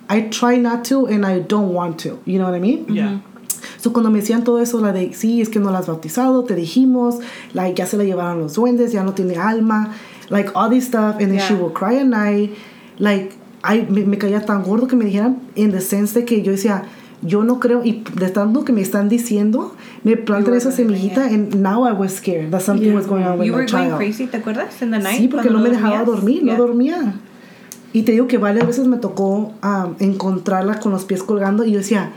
I try not to, and I don't want to. You know what I mean? Yeah. So, cuando me decían todo eso, la de, sí, es que no la has bautizado, te dijimos, like, ya se la llevaron los duendes, ya no tiene alma, like, all this stuff, and then she Yeah. will cry at night, like, I, me, me caía tan gordo que me dijeran, in the sense de que yo decía, yo no creo, y de tanto que me están diciendo, me plantan esa semillita, and now I was scared that something Yeah. was going on with You my were going child. crazy, ¿te acuerdas? In the night. Sí, porque no me dejaba dormías? dormir, Yeah. no dormía. Y te digo que varias veces me tocó am, encontrarla con los pies colgando y yo decía,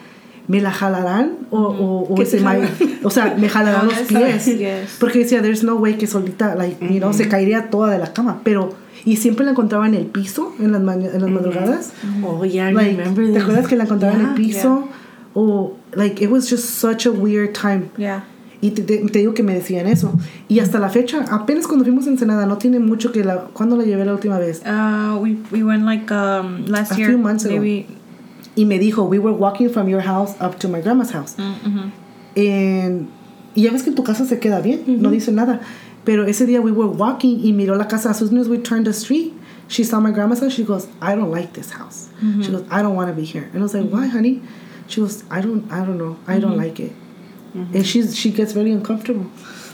¿me la jalarán? O, o, o, ¿Qué se jalan? [laughs] o sea, me jalarán No, los pies. yes. Porque decía, there's no way que solita, like, you know, se caería toda de la cama. Pero, y siempre la encontraba en el piso, en las, en las madrugadas. Oh, yeah, I Like, remember ¿Te acuerdas que la encontraba en el Yeah. piso? O, like, it was just such a weird time. Yeah. Y te, te- te digo que me decían eso. Y hasta la fecha, apenas cuando fuimos a Ensenada, no tiene mucho que la... ¿Cuándo la llevé la última vez? Uh, we we went like um last A year. few months ago. maybe. Y me dijo, we were walking from your house up to my grandma's house. Mm-hmm. And- y ya ves que en tu casa se queda bien, no dice nada. Pero ese día we were walking y miró la casa. As soon as we turned the street, she saw my grandma's house. She goes, I don't like this house. She goes, I don't want to be here. And I was like, why, honey? She goes, I don't, I don't know. I don't like it. And she's, she gets very uncomfortable.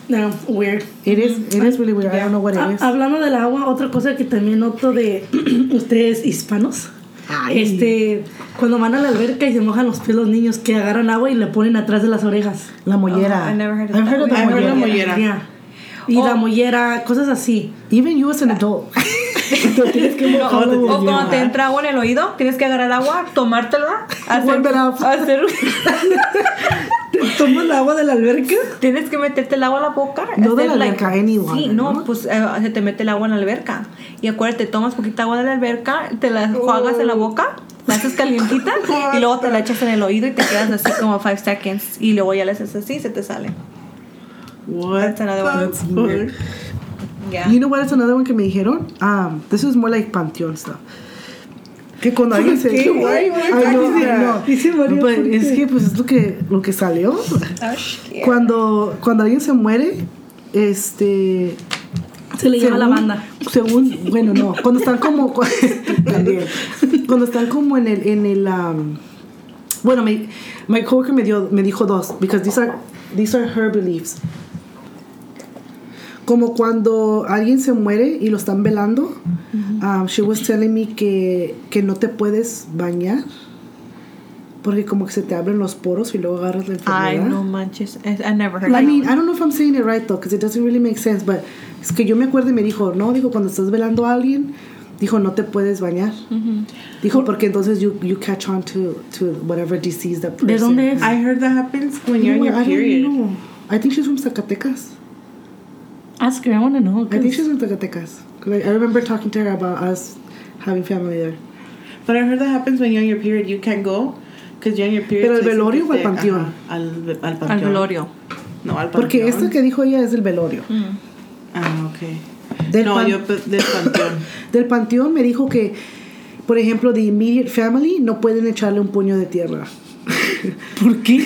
No, weird. It is, it is really weird. I don't know what it is. hablando del agua, otra cosa que también noto de [clears throat] ustedes hispanos. Ay. Este, cuando van a la alberca y se mojan los pies los niños, que agarran agua y le ponen atrás de las orejas. La mollera. Oh, I never heard of I've that. heard of the I've heard of mollera. mollera. Yeah. Y la Oh. mollera, cosas así. Even you as an adult. [laughs] Te tienes que O, la cuando te entra agua en el oído, tienes que agarrar agua, tomártela, hacer, hacer- [laughs] ¿Tomas el agua de la alberca? tienes que meterte el agua a la boca. No de la alberca, any Sí, water, no, ¿no? pues eh, se te mete el agua en la alberca. Y acuérdate, tomas poquita agua de la alberca, te la juegas en la boca, la haces calientita [laughs] y luego te la echas en el oído y te quedas así como 5 seconds. Y luego ya le haces así y se te sale. What? That's another one. Yeah. You know what is another one que me dijeron? Um, this is more like panteón stuff. Que cuando alguien se... [laughs] qué? Ay, no, But ¿por es que pues es lo que, lo que salió. Oh, shit. Cuando, cuando alguien se muere, este... Se le llama la banda. Según, bueno, no, cuando están como [laughs] cuando están como en el en el um, bueno, mi my coworker me dio me dijo dos because these are these are her beliefs. Como cuando alguien se muere y lo están velando, um, she was telling me que que no te puedes bañar porque como que se te abren los poros y luego agarras la enfermedad. Ay, no manches. I never heard I that mean. I don't know if I'm saying it right though, because it doesn't really make sense, but es que yo me acuerdo y me dijo, no, dijo, cuando estás velando a alguien, dijo, no te puedes bañar. Dijo, porque entonces you, you catch on to, to whatever disease that person ¿De dónde es? I heard that happens when you're in No, your I don't period. know. I think she's from Zacatecas. Ask her, I want to know. I think she's from Zacatecas. 'Cause I, remember talking to her about us having family there. But I heard that happens when you're in your period. You can't go because you're in your period. ¿Pero dicen velorio o te- panteón? Al, al panteón. Al velorio. No, al panteón. Porque esto que dijo ella es del velorio. Ah, ok. Del, no, pan- yo pe- del panteón. [coughs] del panteón me dijo que, por ejemplo, the immediate family no pueden echarle un puño de tierra. ¿Por qué?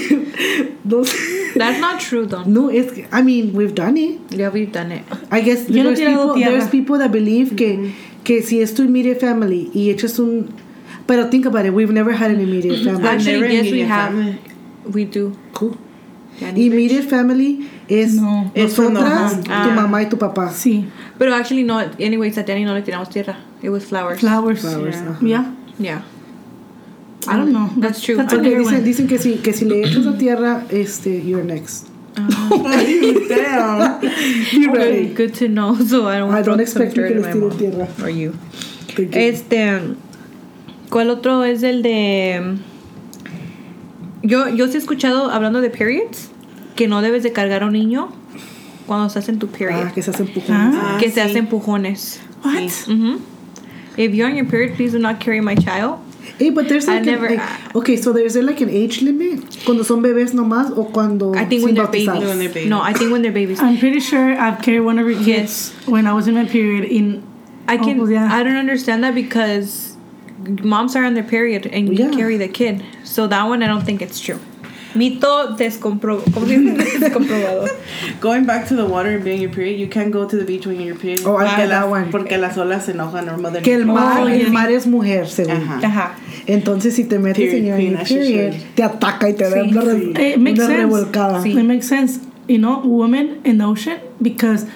[laughs] no sé. That's not true, though. No, it's. I mean, we've done it. Yeah, we've done it. I guess Yo there's, tirado people, there's people that believe que, que si es tu immediate family y echas un... Pero think about it, we've never had an immediate family. Actually, never yes, we have. family. We do. Cool. Danny Immediate family es No. Es cuando- nosotras, Ah. tu mamá y tu papá. Sí, But actually, no. Anyways, a Danny no le tiramos tierra. It was flowers. flowers. Flowers, Yeah. ajá. Yeah, Yeah. I don't know. That's true. That's a weird dicen, dicen que, si, que si le echas la tierra, este, you're next. [laughs] [laughs] Damn. Be ready. Good, to know. So I don't. I don't expect que les tire tierra. Or you. You. Este. ¿Cuál otro es el de.? Yo, yo sí he escuchado hablando de periods que no debes de cargar a un niño cuando estás en tu period. Ah, que se hacen empujones. Ah, que se sí. hace empujones. What? Sí. Mhm. If you're on your period, please do not carry my child. Hey, but there's like, a- never- like- ah. okay, so there's like an age limit cuando son bebés nomás o cuando I think when they're babies. When they're babies. No, I think when they're babies. I'm pretty sure I've carried one of your kids when I was in my period in I oh, can. Oh, pues ya. I don't understand that because moms are on their period and you Yeah. carry the kid. So that one, I don't think it's true. Mito. [laughs] Descomprobado. Going back to the water and being your period, you can't go to the beach when you're period. Oh, I porque get that las- one. Porque las olas se enojan or mother Que el mar, Oh, el mar es mujer, según. Ajá. Ajá. Entonces, si te metes Period en your, period, te ataca y te da Sí. una, re- It Eh, makes una sense. revolcada. Sí. It makes sense. You know, women in the ocean because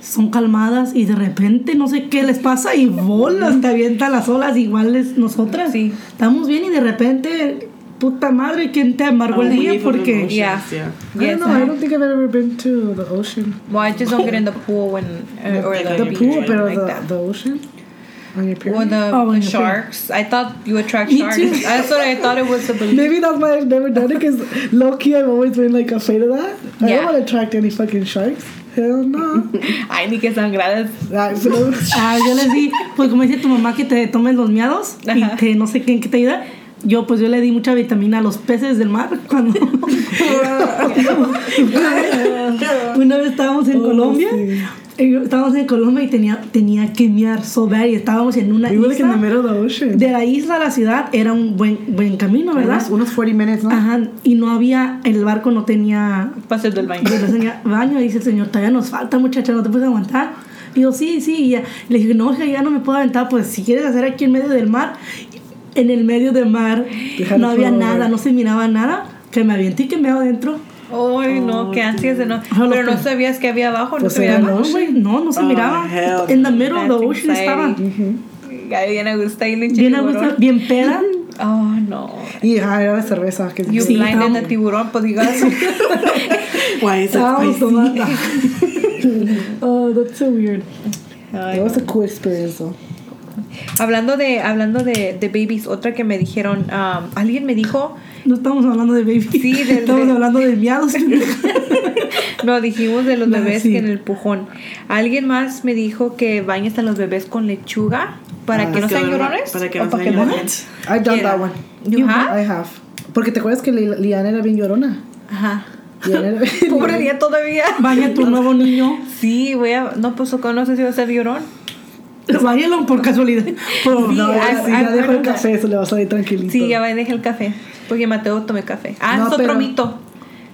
son calmadas y de repente no sé qué les pasa y bolas, te avientan las olas iguales nosotras. Sí. Estamos bien y de repente puta madre, ¿quién te amargó el día? Porque Yeah. yeah. I Yes, don't know. I don't think I've ever been to the ocean. Well, I just don't get in the pool when uh, or The the, The pool, or pero like the, that. the ocean on your the, Oh, the sharks. I thought you attract Me sharks. too. [laughs] That's what I thought it was supposed to Maybe that's why I've never done it because low key I've always been like afraid of that. I don't want to attract any fucking sharks. Hell no. [laughs] Ay, ni que sangradas. Ay, pero- [laughs] Ah, yo les di, pues como dice tu mamá que te tomes los miados y te no sé qué, que te ayuda. Yo pues yo le di mucha vitamina a los peces del mar [laughs] cuando [laughs] una vez estábamos en Oh, Colombia. sí. y yo- estábamos en Colombia y tenía, tenía que miar so bad y estábamos en una isla. middle of the ocean. De la isla a la ciudad era un buen, buen camino, ¿verdad? Unos, unos 40 minutes, ¿no? Ajá, y no había, el barco no tenía Pases del baño. y le enseña, baño, dice el señor, todavía nos falta muchacha, no te puedes aguantar. Y yo, sí, sí, y ya. le dije, no, ya no me puedo aventar, pues si quieres hacer aquí en medio del mar, en el medio del mar, Déjalo no había nada, güey. no se miraba nada, que me aventé y que me adentro. Ay, no, qué ansias de no. Pero no sabías que había abajo, no Pues era abajo. No, güey, no, no se Oh, miraba. En the middle of the ocean estaba. bien a gusto el Bien a gusto, bien peda. Oh, [laughs] no. Y ajá, era la cerveza. Que You Sí, blinded the tiburón, pues digas. [laughs] Why is it Estábamos spicy? tomando. [laughs] oh, that's so weird. That was a cool experience, though. Hablando de hablando de, de babies, otra que me dijeron, um, alguien me dijo, No estamos hablando de baby. Sí, [laughs] del- estamos del- hablando de miados. [laughs] no, dijimos de los [laughs] No, bebés sí. que en el pujón. Alguien más me dijo que bañes a los bebés con lechuga para Ah, que no sean llorones. para que no sean llorones. I've done Yeah. that one. You have? I have. Porque te acuerdas que Li- Liana era bien llorona. Ajá. Pobre día todavía. Baña tu nuevo niño. Sí, voy a. No, pues no sé si va a ser llorón. Báñalo por casualidad. Por- Sí, No, ya, sí, ya dejo el that. café, eso le va a salir tranquilito. Sí, ya va, deja el café. Porque Mateo tome café. Ah, No, es otro pero- mito.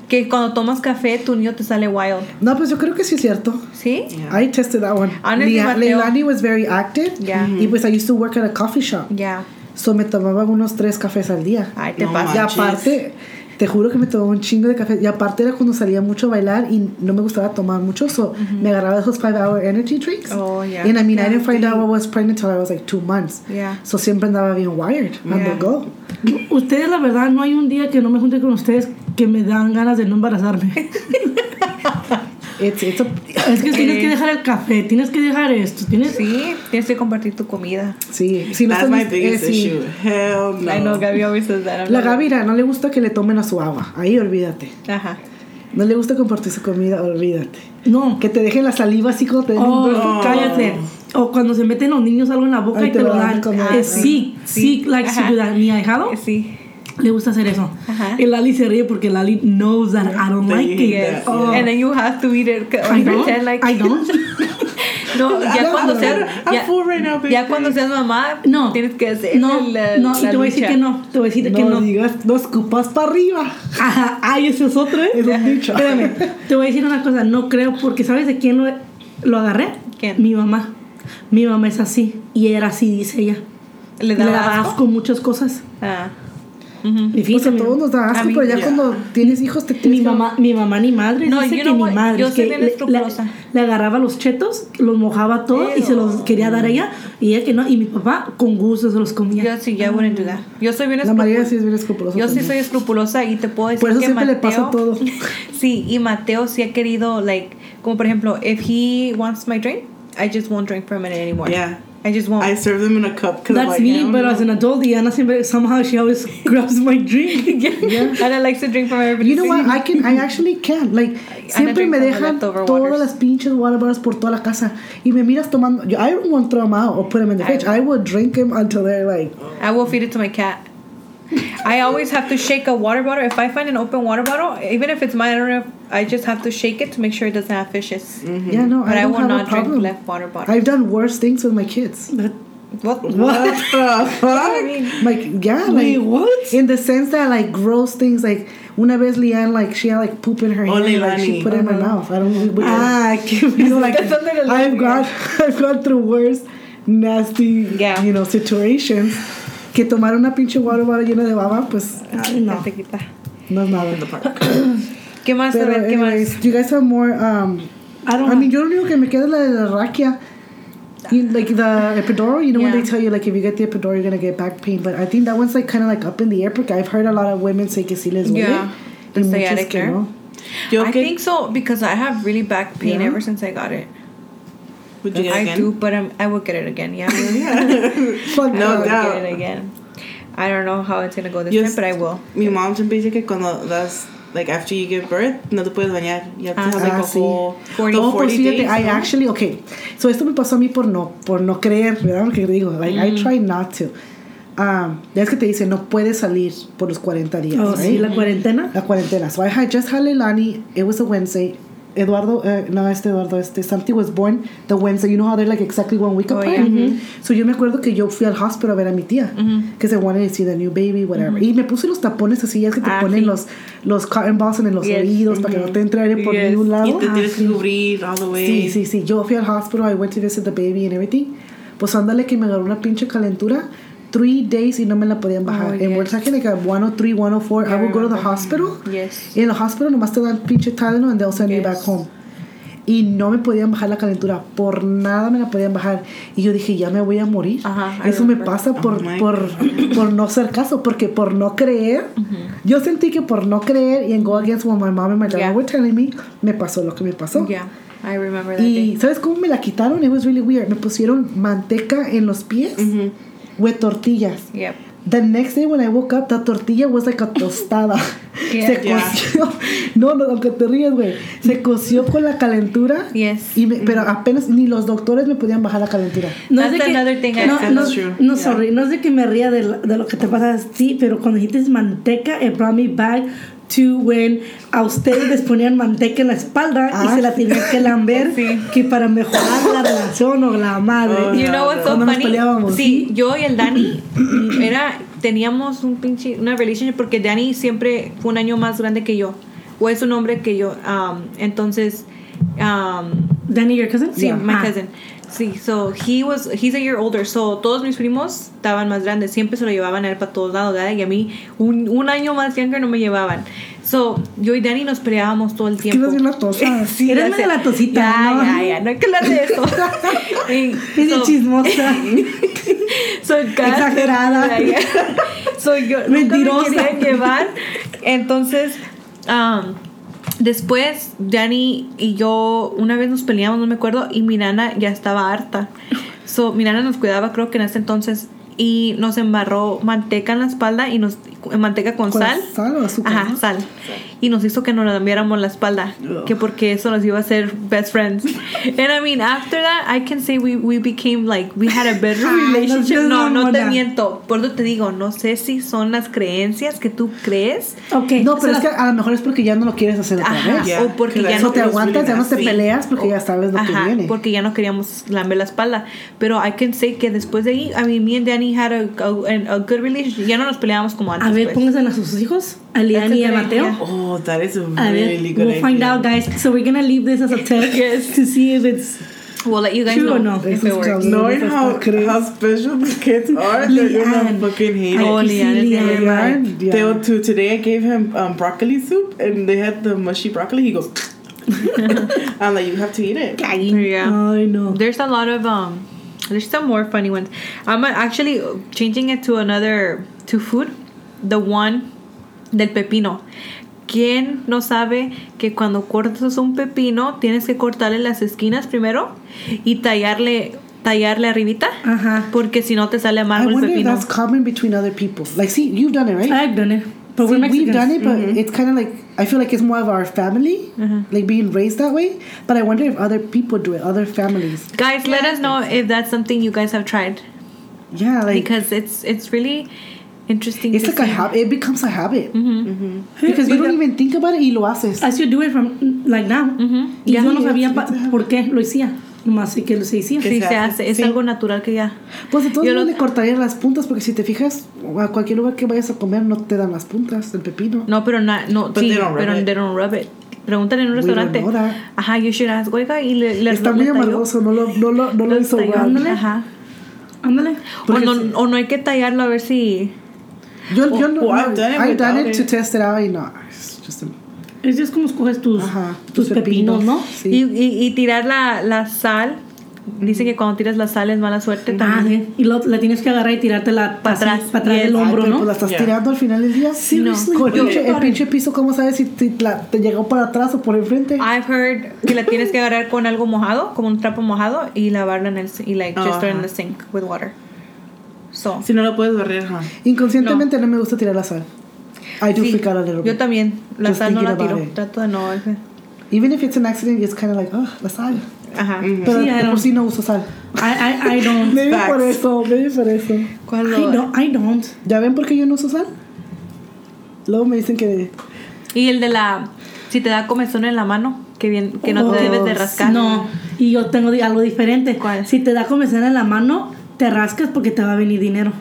Que cuando tomas café, tu niño te sale wild. No, pues yo creo que sí es cierto. ¿Sí? Yeah. I tested that one. Honestly, Mateo- Leilani was very active. Yeah. Y pues I used to work at a coffee shop. Ya. So me tomaba unos tres cafés al día. Ay, te No Y pasa. manches. aparte, te juro que me tomaba un chingo de café. Y aparte era cuando salía mucho a bailar y no me gustaba tomar mucho. So me agarraba esos five hour energy drinks. Oh, yeah. And I mean, I didn't Yeah, find out. I was pregnant until I was like two months. Yeah. So siempre andaba bien wired on Yeah. the go. Ustedes, la verdad, no hay un día que no me junte con ustedes que me dan ganas de no embarazarme. [laughs] It's, it's a, es que tienes que dejar el café, tienes que dejar esto, tienes... Sí, tienes que compartir tu comida. sí, no That's estás- my biggest eh, sí. issue. Hell no. I know, Gaby always says that. I'm La Gavira no le gusta que le tomen a su agua. Ahí olvídate. Ajá. No le gusta compartir su comida, olvídate. No. Que te dejen la saliva así como te den Oh, un no. cállate. O cuando se meten los niños algo en la boca Ay, y te, te lo lo dan comer. Eh, sí, sí. sí, like si mi ahijado Sí. Le gusta hacer eso. Ajá. Y Lali se ríe porque Lali knows that I don't like it. Yes. Oh. And then you have to eat it. Or I pretend like. I don't. [laughs] No, ya cuando seas. Ya, right now, ya cuando seas mamá, No. tienes que hacer No, la, no, la y te voy a decir que no. Te voy a decir que No no. digas, no escupas para arriba. Ajá, ay, ese es otro, ¿eh? Es un dicho. Espérame, te voy a decir una cosa, no creo, porque ¿sabes de quién lo, lo agarré? ¿Quién? Mi mamá. Mi mamá es así, y era así, dice ella. ¿Le Le da da asco? asco muchas cosas. Ah. Ujú. Difícil. Pues a mi- todos nos da A asco, mí- pero ya Yeah. cuando tienes hijos te mi tienes que- mamá, mi mamá ni madre, No, dice you que ni what, madre. yo soy que bien le, escrupulosa. le agarraba los chetos, los mojaba todo y se los quería dar a ella, y ella que no, y mi papá con gusto se los comía. Yo sí, ya wouldn't do that. Yo soy bien La María escrupulosa. sí es bien escrupulosa. Yo sí también. soy escrupulosa y te puedo decir Por eso que siempre le Mateo, pasa todo. [laughs] Sí, y Mateo sí ha querido, like, como por ejemplo, if he wants my drink, I just won't drink from it anymore. Yeah. I just won't. I serve them in a cup because That's like, me, but know. as an adult, Diana But somehow she always [laughs] grabs my drink. yeah. Anna likes to drink from everybody. You know what? I can, I actually can. Like, [laughs] siempre me from the dejan leftover todas waters. las pinches water bottles por toda la casa. Y me miras tomando. Yo, I don't want to throw them out or put them in the fridge. I will drink them until they're like. I will feed it to my cat. I always have to shake a water bottle. If I find an open water bottle, even if it's mine, I don't know. If, I just have to shake it to make sure it doesn't have fishes. Yeah, no, But I I, don't will have not a drink left water bottle. I've done worse things with my kids. what? What the [laughs] fuck? Like, yeah, Wait, like. what? In the sense that, like, gross things. Like, una vez Leanne, like, she had, like, poop in her hair. Like, she put it in my mouth. I don't know. Ah, [laughs] You know, like, That's something I've live gone, [laughs] I've gone through worse, nasty, Yeah. you know, situations. Que tomar una pinche water bottle llena de baba, pues, Ay, no. Te quita. no es nada. ¿Qué más? A ver, ¿qué anyways, más? you guys have more, um, I don't I mean, yo lo único que me queda es la de la raquia. You, like the epidural, you know when they tell you like if you get the epidural you're gonna get back pain, but I think that one's like kind of like up in the air porque I've heard a lot of women say que sí les duele. Yeah, the muchos sciatic que nerve. no. I think so because I have really back pain Yeah. ever since I got it. Would you get I again? do, but I'm, I will get it again. Yeah, [laughs] Fuck No doubt. get it again. I don't know how it's gonna go this Yes. time, but I will. Mi mom siempre dice que cuando das like after you give birth no te puedes bañar. You have to have like Ah, a sí. whole, 40 the No, pues 40 fíjate, days, I ¿no? actually, okay. So esto me pasó a mí por no, por no creer, ¿verdad? Porque digo, like, I try not to. Um, es que te dice, no puedes salir por los 40 días, Oh, right? sí, la cuarentena. La cuarentena. So I had just had Leilani. It was a Wednesday. Eduardo, uh, no, este Eduardo, este Santi was born the Wednesday. You know how they're like exactly one week Oh, apart? yeah. So yo me acuerdo que yo fui al hospital a ver a mi tía. Que se wanted to see the new baby, whatever. Y me puse los tapones así, ya es que te Ah, ponen sí. los, los cotton balls en los Yes. oídos para que no te entre aire por Yes. ningún lado. Y te Ah, tienes sí. que cubrir all the way. Sí, sí, sí. Yo fui al hospital, I went to visit the baby and everything. Pues ándale que me agarró una pinche calentura. Three days y no me la podían bajar. Oh, And we're yes. talking like a 103, 104. I would go to the hospital. Yes. Y en el hospital nomás te dan pinche Tylenol and they'll send me Yes. back home. Y no me podían bajar la calentura. Por nada me la podían bajar. Y yo dije, ya me voy a morir. Eso me pasa por, Oh my por, por no hacer caso. Porque por no creer. Yo sentí que por no creer y en go against what my mom and my dad Yeah. were telling me, me pasó lo que me pasó. Yeah, I remember that Y day. ¿sabes cómo me la quitaron? It was really weird. Me pusieron manteca en los pies with tortillas. Yep. The next day when I woke up, the tortilla was like a tostada. Yeah. [laughs] Se Yeah. coció. No, no, aunque te ríes, güey. Se coció con la calentura. Yes. Y me- pero apenas ni los doctores me podían bajar la calentura. No es de que, another thing I no, no, true. no, Yeah. sorry, no es de que me ría de, de lo que te pasa a ti, pero cuando dijiste manteca, it brought me back to when a ustedes les ponían manteca en la espalda y Ah. se la tenían que lamber [laughs] Sí. que para mejorar la relación o la madre. Oh, You know what's so Cuando nos funny? peleábamos, Sí, ¿sí? yo y el Dani [clears throat] era teníamos un pinche una relationship porque Dani siempre fue un año más grande que yo o es un hombre que yo um, entonces um, Danny, your cousin? sí, Yeah. my Ah. cousin sí so he was he's a year older so todos mis primos estaban más grandes siempre se lo llevaban a él para todos lados ¿verdad? y a mí un, un año más younger no me llevaban so yo y Dani nos peleábamos todo el tiempo eres bien latosa. [laughs] Sí, Eres ya medio sé. latosita, ya, ¿no? ya, ya, no hay que hablar de eso. [laughs] Es de so- chismosa. [laughs] So, cada- Exagerada. Ya, ya. So, yo nunca Mentirosa. me querían llevar. Entonces, um, después, Dani y yo una vez nos peleamos, no me acuerdo, y mi nana ya estaba harta. So, mi nana nos cuidaba, creo que en ese entonces, y nos embarró manteca en la espalda y nos manteca con, ¿Con sal. sal o azúcar, Ajá, no? sal. Y nos hizo que nos cambiáramos la espalda, que porque eso nos iba a hacer best friends. [laughs] And I mean, after that, I can say we, we became like, we had a better no relationship. No, no te miento. Por eso te digo, no sé si son las creencias que tú crees. Ok. No, pero se es que a lo mejor es porque ya no lo quieres hacer otra Ajá, vez. Yeah, o porque que ya no te aguantas, ya no te peleas porque ya sabes lo que Ajá, viene. porque ya no queríamos lamber la espalda. Pero I can say que después de ahí, I mean, me and Danny had a, a, a good relationship. Ya no nos peleábamos como antes. A ver, pues. pónganse a sus hijos, a Lian That's y a a good Mateo. idea. Oh, that is a A ver, really good we'll find out, guys. So we're gonna leave this as a test [laughs] Yes. to see if it's We'll let you guys True know or no? if it works. Knowing how, crees. how special the kids [laughs] are, they're gonna fucking hate Ay, Oh, it. sí, Leanne is Leanne. Leanne. Theo, too, today I gave him um, broccoli soup and they had the mushy broccoli. He goes, [laughs] I'm like, you have to eat it. Yeah. I know. There's a lot of um. There's some more funny ones. I'm actually changing it to another to food. The one del pepino. ¿Quién no sabe que cuando cortas un pepino tienes que cortarle las esquinas primero y tallarle tallarle arribita? Ajá. Porque si no te sale I amargo el wonder if that's common between other people. Like, see, you've done it, right? I've done it. But See, we're we've done it, but it's kind of like I feel like it's more of our family, like being raised that way. But I wonder if other people do it, other families. Guys, let us know if that's something you guys have tried Yeah, like because it's it's really interesting. it's to like a habit. It becomes a habit Mm-hmm. because you don't even think about it y lo haces. As you do it from like now. Mm-hmm. Y Yeah. yo no Yeah, sabía sí, por qué lo hacía. Nomás sí que lo se hacía. Sí, se se hace, hace. Es sí. algo natural que ya. Pues entonces Yo no lo- le cortarías las puntas porque si te fijas a cualquier lugar que vayas a comer no te dan las puntas del pepino. No, pero na- no, But sí, they don't rub pero they don't rub it. Pregúntale en un restaurante. Ajá, you should ask, oiga, y le, le Está muy amargoso, no lo, no lo, no lo hizo well. Ajá. Ándale. O no, sí. o no hay que tallarlo a ver si. Yo, yo no, I've done it I've done it to test it out y no, it's just a- Es just como escoges tus, Ajá, tus pepinos, ¿no? Sí. Y, y, y tirar la, la sal Dice que cuando tiras la sal es mala suerte Ah, también. sí. Y lo, la tienes que agarrar y tirártela Pa' así, atrás. para atrás Yes. del Ay, hombro, pero ¿no? pues la estás Yeah. tirando al final del día. Seriously? Con el pinche, el pinche piso, ¿cómo sabes si te, la- te llegó para atrás o por enfrente? I've heard que la tienes que agarrar con algo mojado, como un trapo mojado, y lavarla en el y like just throw it in the sink with water. So, Si no lo puedes barrer, ajá. Inconscientemente no. me gusta tirar la sal. I do sí, freak out a little yo bit. también. La Just sal no la thinking tiro. about it. Trato de no. Even if it's an accident, it's kind of like, oh, la sal. Ajá. Pero Sí, por sí no uso sal. I, I, I don't. [laughs] Maybe Facts. por eso, maybe por eso. ¿Cuál I don't. I don't. ¿Ya ven por qué yo no uso sal? Luego me dicen que... Y el de la. Si te da comezón en la mano, que, bien, que no te Oh, debes de rascar. No. Y yo tengo algo diferente. ¿Cuál? Si te da comezón en la mano, te rascas porque te va a venir dinero.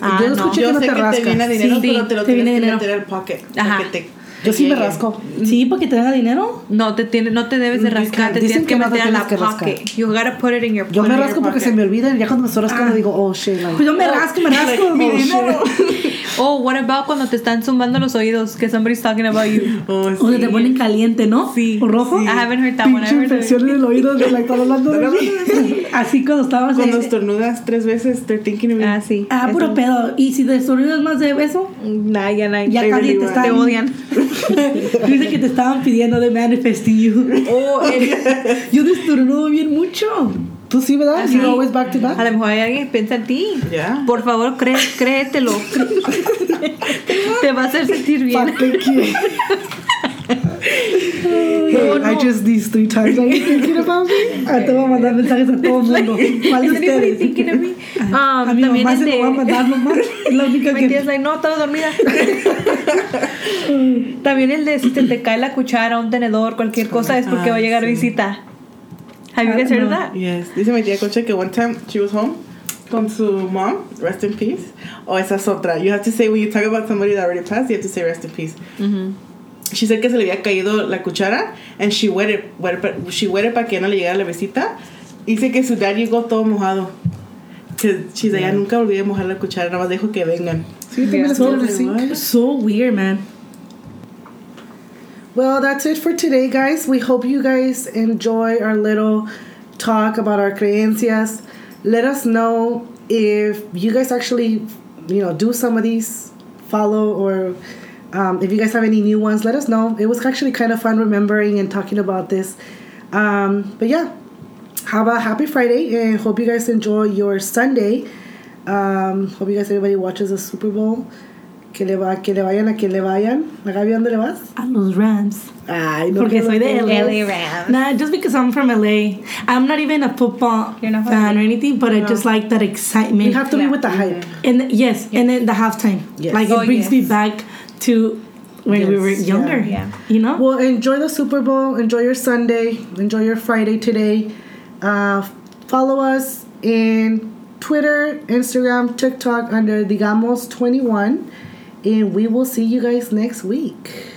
Ah, yo no. escuché Yo que no sé te que rascas. te viene dinero, Sí, pero te lo te tienes viene que dinero. meter al pocket. Ajá. Te, Yo sí me rasco. Sí, porque te da dinero. No te, tiene, no te debes de rascar, te Dicen tienes que, que meter a la que rascar. pocket. You gotta put it in your Yo me pocket. rasco porque se me olvida y ya cuando me estoy rascando digo, oh shit, like, Pues yo me rasco, me [laughs] rasco. [laughs] mi dinero. Oh, what about cuando te están zumbando los oídos? Que somebody's talking about you. [laughs] Oh, O se sí. te ponen caliente, ¿no? Sí. O rojo. I haven't heard that one. infección en el oído de la que están hablando de mí. [laughs] Así cuando estabas Cuando estornudas tres veces, they're thinking of me. Ah, sí. Ah, puro pedo. Y si te estornudas más de eso, Nah, ya, nah, ya casi te están. Te odian. [laughs] Dice que te estaban pidiendo de manifesting you. Oh, el- Yo te estornudo bien mucho. Tú sí, ¿verdad? Así. You're always back to back. a lo mejor hay alguien que piensa en ti. Ya. Por favor, cré, créetelo. [laughs] te va a hacer sentir bien. Fuck, thank you. Hey, I just these three times. [laughs] Are you thinking about me? Ah, te voy a mandar mensajes a todo el mundo. ¿Cuál [laughs] de ustedes? thinking of me? Um, A mi también mamá se lo va a mandar nomás. Es la única que. like, no, estaba dormida. También el de si te, te cae la cuchara, un tenedor, cualquier cosa, es porque Ah, va a llegar sí. visita. Have you guys heard of that? Yes. Dice mi tía Concha que one time she was home con su mom, rest in peace. O esa es otra. You have to say, when you talk about somebody that already passed, you have to say rest in peace. She said que se le había caído la cuchara and she waited, waited, she waited para que no le llegara la visita. Dice que su dad llegó todo mojado. Que she's like, ya nunca olvidé mojar la cuchara, nada más dejo que vengan. Sí, les So, so weird, man. Well, that's it for today, guys. We hope you guys enjoy our little talk about our creencias. Let us know if you guys actually, you know, do some of these, follow, or um, if you guys have any new ones, let us know. It was actually kind of fun remembering and talking about this. Um, but yeah, have a happy Friday and hope you guys enjoy your Sunday. Um, hope you guys, everybody watches the Super Bowl. Que le, va, que le vayan a que le vayan. ¿A Gaby, dónde le vas? A los Rams. Ay, no Porque soy de LA. LA Rams. Nah, just because I'm from LA. I'm not even a football You're not from fan LA? or anything, but I just like that excitement. You have to be with the hype. And the- yes, and then the halftime. Yes. Like Oh, it brings yes. me back to when we Yes, were yeah. younger. Yeah. You know? Well, enjoy the Super Bowl. Enjoy your Sunday. Enjoy your Friday today. Uh, follow us in Twitter, Instagram, TikTok under Digamos21. And we will see you guys next week.